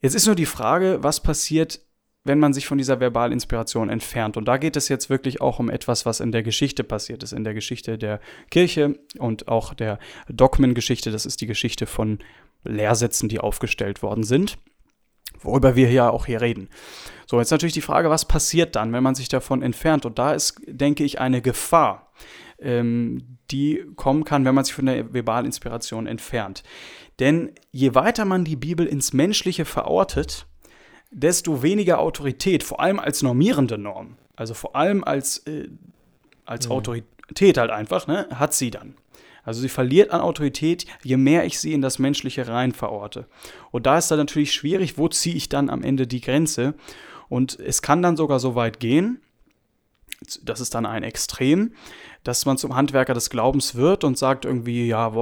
Jetzt ist nur die Frage, was passiert, wenn man sich von dieser Verbalinspiration entfernt. Und da geht es jetzt wirklich auch um etwas, was in der Geschichte passiert ist, in der Geschichte der Kirche und auch der Dogmengeschichte. Das ist die Geschichte von Lehrsätzen, die aufgestellt worden sind, worüber wir ja auch hier reden. So, jetzt natürlich die Frage, was passiert dann, wenn man sich davon entfernt? Und da ist, denke ich, eine Gefahr, ähm, die kommen kann, wenn man sich von der Verbalinspiration entfernt. Denn je weiter man die Bibel ins Menschliche verortet, desto weniger Autorität, vor allem als normierende Norm, also vor allem als, äh, als mhm. Autorität halt einfach, ne, hat sie dann. Also sie verliert an Autorität, je mehr ich sie in das Menschliche rein verorte. Und da ist dann natürlich schwierig, wo ziehe ich dann am Ende die Grenze? Und es kann dann sogar so weit gehen, das ist dann ein Extrem, dass man zum Handwerker des Glaubens wird und sagt irgendwie, ja,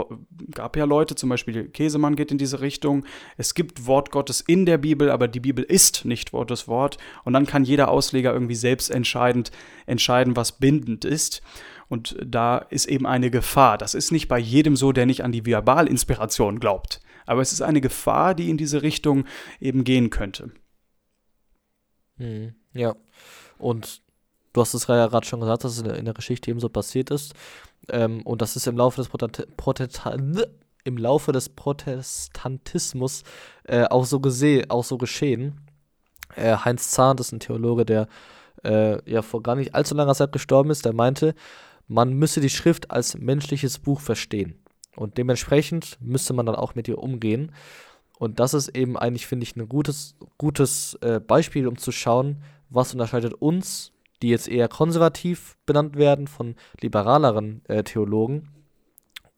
gab ja Leute, zum Beispiel Käsemann geht in diese Richtung, es gibt Wort Gottes in der Bibel, aber die Bibel ist nicht Gottes Wort und dann kann jeder Ausleger irgendwie selbst entscheidend entscheiden, was bindend ist. Und da ist eben eine Gefahr. Das ist nicht bei jedem so, der nicht an die Verbalinspiration glaubt. Aber es ist eine Gefahr, die in diese Richtung eben gehen könnte. Hm, ja. Und Du hast es gerade schon gesagt, dass es in der Geschichte eben so passiert ist. Ähm, und das ist im Laufe des, Protestant im Laufe des Protestantismus äh, auch, so auch so geschehen. Äh, Heinz Zahn, das ist ein Theologe, der äh, ja vor gar nicht allzu langer Zeit gestorben ist, der meinte, man müsse die Schrift als menschliches Buch verstehen. Und dementsprechend müsste man dann auch mit ihr umgehen. Und das ist eben eigentlich, finde ich, ein gutes, gutes äh, Beispiel, um zu schauen, was unterscheidet uns die jetzt eher konservativ benannt werden von liberaleren äh, Theologen.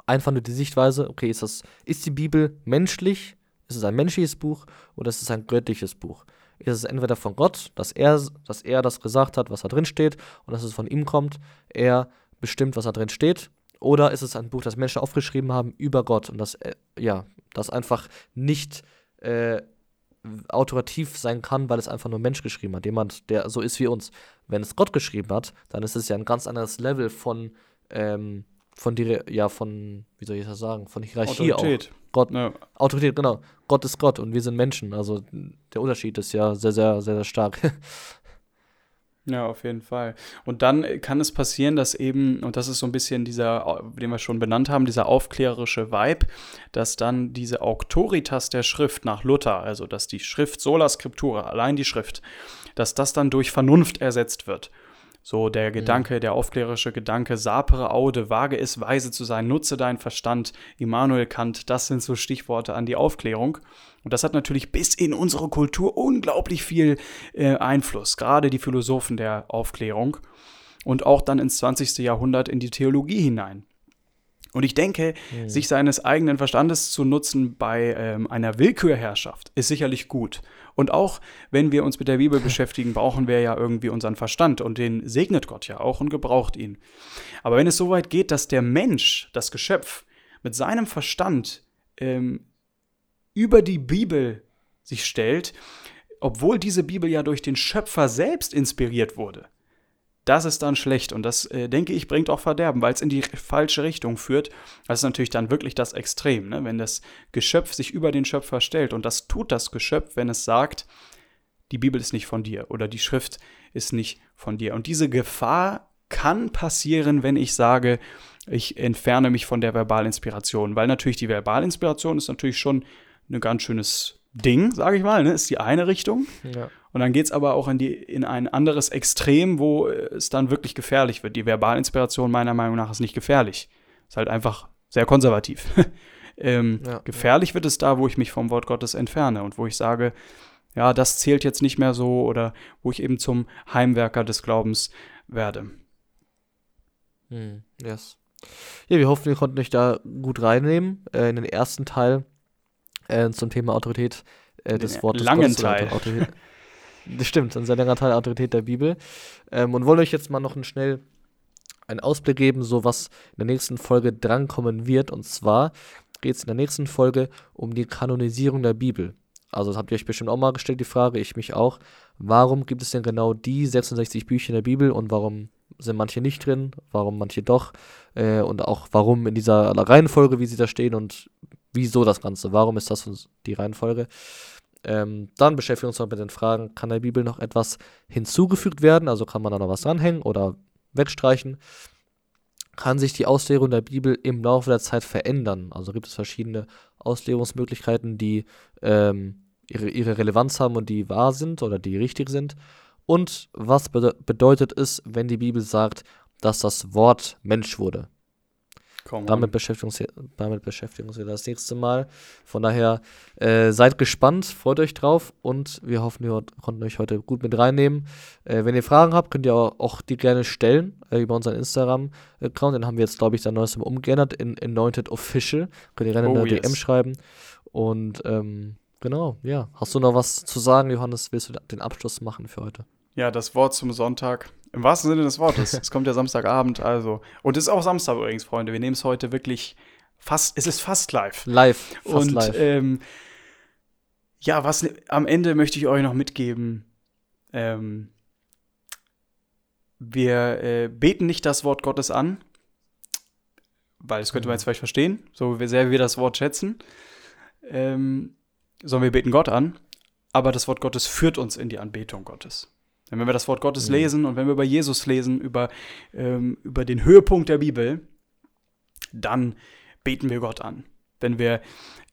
Einfach nur die Sichtweise, okay, ist, das, ist die Bibel menschlich? Ist es ein menschliches Buch oder ist es ein göttliches Buch? Ist es entweder von Gott, dass er, dass er das gesagt hat, was da drin steht, und dass es von ihm kommt, er bestimmt, was da drin steht, oder ist es ein Buch, das Menschen aufgeschrieben haben über Gott und das, äh, ja, das einfach nicht äh, autorativ sein kann, weil es einfach nur Mensch geschrieben hat. Jemand, der so ist wie uns. Wenn es Gott geschrieben hat, dann ist es ja ein ganz anderes Level von, ähm, von die, ja, von, wie soll ich das sagen, von Hierarchie Autorität. auch. Gott, ja. Autorität, genau. Gott ist Gott und wir sind Menschen. Also der Unterschied ist ja sehr, sehr, sehr, sehr stark. Ja, auf jeden Fall. Und dann kann es passieren, dass eben, und das ist so ein bisschen dieser, den wir schon benannt haben, dieser aufklärerische Vibe, dass dann diese Auctoritas der Schrift nach Luther, also dass die Schrift sola scriptura, allein die Schrift, dass das dann durch Vernunft ersetzt wird. So der mhm. Gedanke, der aufklärerische Gedanke, sapere aude, wage es, weise zu sein, nutze deinen Verstand, Immanuel Kant, das sind so Stichworte an die Aufklärung. Und das hat natürlich bis in unsere Kultur unglaublich viel äh, Einfluss, gerade die Philosophen der Aufklärung und auch dann ins 20. Jahrhundert in die Theologie hinein. Und ich denke, mhm. sich seines eigenen Verstandes zu nutzen bei ähm, einer Willkürherrschaft ist sicherlich gut. Und auch wenn wir uns mit der Bibel beschäftigen, brauchen wir ja irgendwie unseren Verstand und den segnet Gott ja auch und gebraucht ihn. Aber wenn es so weit geht, dass der Mensch, das Geschöpf, mit seinem Verstand ähm, über die Bibel sich stellt, obwohl diese Bibel ja durch den Schöpfer selbst inspiriert wurde, das ist dann schlecht und das, äh, denke ich, bringt auch Verderben, weil es in die falsche Richtung führt. Das ist natürlich dann wirklich das Extrem, ne? wenn das Geschöpf sich über den Schöpfer stellt und das tut das Geschöpf, wenn es sagt, die Bibel ist nicht von dir oder die Schrift ist nicht von dir. Und diese Gefahr kann passieren, wenn ich sage, ich entferne mich von der Verbalinspiration, weil natürlich die Verbalinspiration ist natürlich schon ein ganz schönes Ding, sage ich mal, ne? ist die eine Richtung. Ja. Und dann geht es aber auch in, die, in ein anderes Extrem, wo es dann wirklich gefährlich wird. Die Verbalinspiration meiner Meinung nach ist nicht gefährlich. Ist halt einfach sehr konservativ. ähm, ja, gefährlich wird es da, wo ich mich vom Wort Gottes entferne und wo ich sage, ja, das zählt jetzt nicht mehr so oder wo ich eben zum Heimwerker des Glaubens werde. Hm, yes. Ja, wir hoffen, wir konnten euch da gut reinnehmen äh, in den ersten Teil äh, zum Thema Autorität äh, des Wortes langen Gottes Teil. Autorität. Das stimmt, ein sehr langer Teil Autorität der Bibel. Ähm, und wollen euch jetzt mal noch einen schnell einen Ausblick geben, so was in der nächsten Folge drankommen wird. Und zwar geht es in der nächsten Folge um die Kanonisierung der Bibel. Also das habt ihr euch bestimmt auch mal gestellt, die Frage, ich mich auch. Warum gibt es denn genau die 66 Bücher in der Bibel und warum sind manche nicht drin, warum manche doch äh, und auch warum in dieser Reihenfolge, wie sie da stehen und wieso das Ganze, warum ist das die Reihenfolge. Ähm, dann beschäftigen wir uns noch mit den Fragen, kann der Bibel noch etwas hinzugefügt werden, also kann man da noch was dranhängen oder wegstreichen? Kann sich die Auslegung der Bibel im Laufe der Zeit verändern? Also gibt es verschiedene Auslegungsmöglichkeiten, die ähm, ihre, ihre Relevanz haben und die wahr sind oder die richtig sind? Und was bede bedeutet es, wenn die Bibel sagt, dass das Wort Mensch wurde? Damit beschäftigen, uns, damit beschäftigen wir uns das nächste Mal. Von daher äh, seid gespannt, freut euch drauf und wir hoffen, wir konnten euch heute gut mit reinnehmen. Äh, wenn ihr Fragen habt, könnt ihr auch, die gerne stellen äh, über unseren Instagram-Account. Den haben wir jetzt, glaube ich, seit neuestem umgeändert in Anointed Official. Könnt ihr gerne Oh, in der yes. DM schreiben. Und ähm, genau, ja. Hast du noch was zu sagen, Johannes? Willst du den Abschluss machen für heute? Ja, das Wort zum Sonntag. Im wahrsten Sinne des Wortes. es kommt ja Samstagabend, also. Und es ist auch Samstag übrigens, Freunde. Wir nehmen es heute wirklich fast, es ist fast live. Live, fast Und live. Ähm, ja, was am Ende möchte ich euch noch mitgeben. Ähm, wir äh, beten nicht das Wort Gottes an, weil das könnte man jetzt vielleicht verstehen, so sehr wir das Wort schätzen, ähm, sondern wir beten Gott an. Aber das Wort Gottes führt uns in die Anbetung Gottes. Denn wenn wir das Wort Gottes Mhm. lesen und wenn wir über Jesus lesen, über, ähm, über den Höhepunkt der Bibel, dann beten wir Gott an. Wenn wir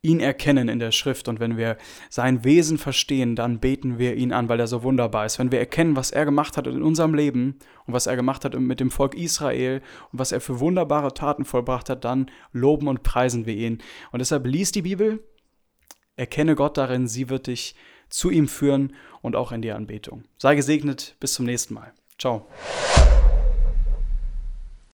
ihn erkennen in der Schrift und wenn wir sein Wesen verstehen, dann beten wir ihn an, weil er so wunderbar ist. Wenn wir erkennen, was er gemacht hat in unserem Leben und was er gemacht hat mit dem Volk Israel und was er für wunderbare Taten vollbracht hat, dann loben und preisen wir ihn. Und deshalb lies die Bibel, erkenne Gott darin, sie wird dich zu ihm führen und auch in die Anbetung. Sei gesegnet, bis zum nächsten Mal. Ciao.